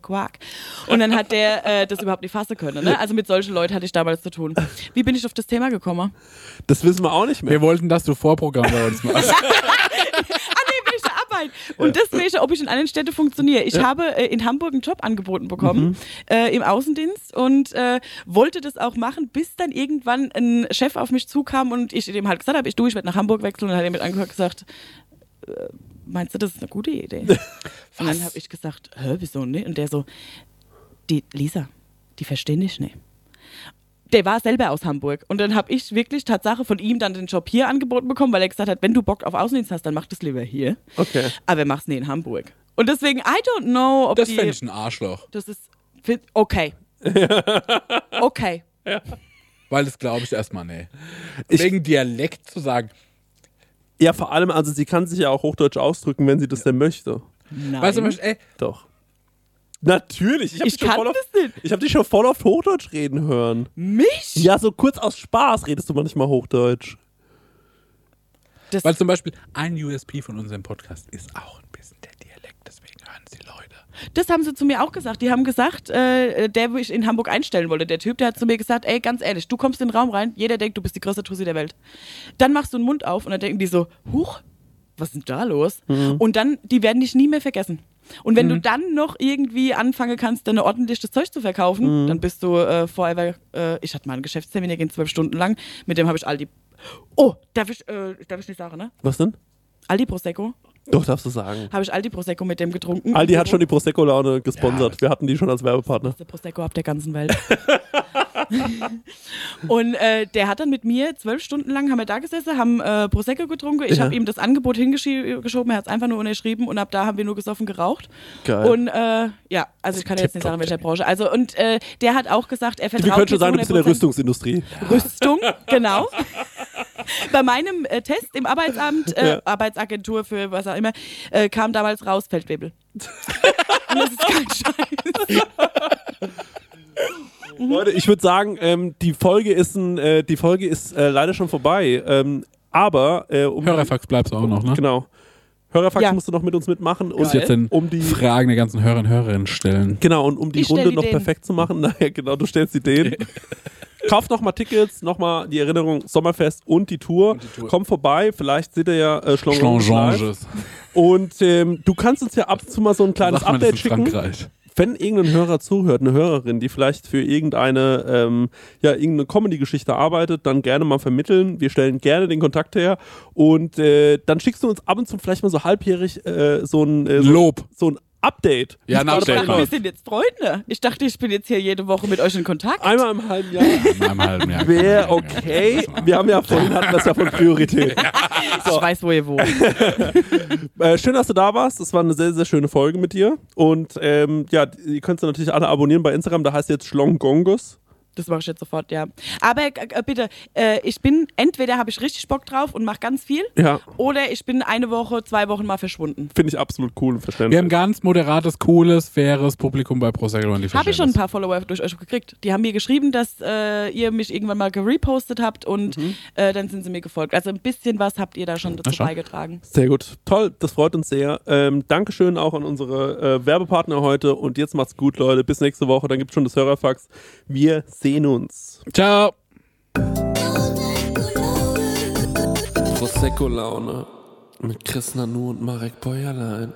quack. Und dann hat der äh, das überhaupt nicht fassen können. Ne? Also mit solchen Leuten hatte ich damals zu tun. Wie bin ich auf das Thema gekommen? Das wissen wir auch nicht mehr. Wir wollten, dass du Vorprogramm bei uns machst. Ah Arbeit. Und das welche, ob ich in anderen Städten funktioniere. Ich habe äh, in Hamburg einen Job angeboten bekommen äh, im Außendienst und äh, wollte das auch machen, bis dann irgendwann ein Chef auf mich zukam und ich dem halt gesagt habe, ich du, ich werde nach Hamburg wechseln und dann hat er mit angehört gesagt, äh, meinst du, das ist eine gute Idee? und dann habe ich gesagt, hä, wieso nicht? Und der so, die Lisa, die verstehen dich nicht. Der war selber aus Hamburg. Und dann habe ich wirklich Tatsache von ihm dann den Job hier angeboten bekommen, weil er gesagt hat, wenn du Bock auf Außendienst hast, dann mach das lieber hier. Okay. Aber mach's nie in Hamburg. Und deswegen, I don't know, ob Das die... fände ich ein Arschloch. das ist... Okay. Okay. Weil das glaube ich erstmal, nee. Ich- Wegen Dialekt zu sagen. Ja, vor allem, also sie kann sich ja auch hochdeutsch ausdrücken, wenn sie das denn möchte. Nein. Weißt du, was, ey, Doch. Natürlich. Ich, hab Ich dich schon kann voll auf, das nicht. Ich habe dich schon voll oft Hochdeutsch reden hören. Mich? Ja, so kurz aus Spaß redest du manchmal Hochdeutsch. Das, weil zum Beispiel ein USP von unserem Podcast ist auch ein bisschen der Dialekt, deswegen hören es die Leute. das haben sie zu mir auch gesagt. Die haben gesagt, äh, der, wo ich in Hamburg einstellen wollte, der Typ, der hat zu mir gesagt, ey, ganz ehrlich, du kommst in den Raum rein, jeder denkt, du bist die größte Tussi der Welt. Dann machst du den Mund auf und dann denken die so, huch, was ist denn da los? Und dann, die werden dich nie mehr vergessen. Und wenn du dann noch irgendwie anfangen kannst, deine ordentliches Zeug zu verkaufen, dann bist du äh, forever. Äh, ich hatte mal einen Geschäftstermin, der ging zwölf Stunden lang. Mit dem habe ich Aldi. Oh, darf ich, äh, darf ich nicht sagen, ne? Was denn? Aldi Prosecco. Doch, darfst du sagen. Habe ich Aldi Prosecco mit dem getrunken. Aldi hat schon die Prosecco-Laune gesponsert. Wir hatten die schon als Werbepartner. der Prosecco ab der ganzen Welt. und äh, der hat dann mit mir zwölf Stunden lang haben wir da gesessen, haben äh, Prosecco getrunken. Ich Ja. habe ihm das Angebot hingeschoben, er hat es einfach nur unterschrieben und ab da haben wir nur gesoffen geraucht. Geil. Und äh, ja, also ich kann jetzt nicht sagen, in welcher Branche. Also und äh, der hat auch gesagt, er vertraut Wir können schon sagen, du bist in der 100%. Rüstungsindustrie. Rüstung, genau. Bei meinem äh, Test im Arbeitsamt, äh, Ja. Arbeitsagentur für was auch immer, kam damals raus Feldwebel. Und das ist kein Scheiß. Leute, ich würde sagen, ähm, die Folge ist, ein, äh, die Folge ist äh, leider schon vorbei. Ähm, aber äh, um Hörerfax bleibst du auch noch, ne? Genau. Hörerfax Ja. musst du noch mit uns mitmachen. Und jetzt den um die Fragen der ganzen Hörer und Hörerinnen stellen. Genau, und um die Ich Runde die noch denen. perfekt zu machen, naja, genau, du stellst die Ideen. Kauft nochmal Tickets, nochmal die Erinnerung Sommerfest und die Tour. Tour. Kommt vorbei, vielleicht seht ihr ja äh. Schlangenges. Und ähm, du kannst uns ja ab und zu mal so ein kleines Sagt man das Update in schicken. Frankreich. Wenn irgendein Hörer zuhört, eine Hörerin, die vielleicht für irgendeine, ähm, ja, irgendeine Comedy-Geschichte arbeitet, dann gerne mal vermitteln. Wir stellen gerne den Kontakt her. Und äh, dann schickst du uns ab und zu vielleicht mal so halbjährig äh, so ein äh, so, Lob. so ein Update. Ja, ein es Update mal. Wir sind jetzt Freunde. Ich dachte, ich bin jetzt hier jede Woche mit euch in Kontakt. Einmal im halben Jahr. In einem halben Jahr. Wäre okay. Wir haben ja vorhin hatten das ja von Priorität. Ich weiß, wo ihr wohnt. Äh, schön, dass du da warst. Es war eine sehr, sehr schöne Folge mit dir. Und ähm, ja, ihr könnt sie natürlich alle abonnieren bei Instagram. Da heißt jetzt Schlongongus. Das mache ich jetzt sofort, ja. Aber äh, bitte, äh, ich bin, entweder habe ich richtig Bock drauf und mache ganz viel, Ja, oder ich bin eine Woche, zwei Wochen mal verschwunden. finde ich absolut cool und verständlich. Wir haben ganz moderates, cooles, faires Publikum bei Prosecco und die Habe ich schon ein paar Follower durch euch gekriegt. Die haben mir geschrieben, dass äh, ihr mich irgendwann mal gerepostet habt und äh, dann sind sie mir gefolgt. Also ein bisschen was habt ihr da schon dazu schau. beigetragen. Sehr gut. Toll, das freut uns sehr. Ähm, Dankeschön auch an unsere äh, Werbepartner heute. Und jetzt macht's gut, Leute. Bis nächste Woche. Dann gibt's schon das Hörerfax. Wir sehen uns. das. Ciao. Prosecco-Laune mit Chris Nanu und Marek Bäuerlein.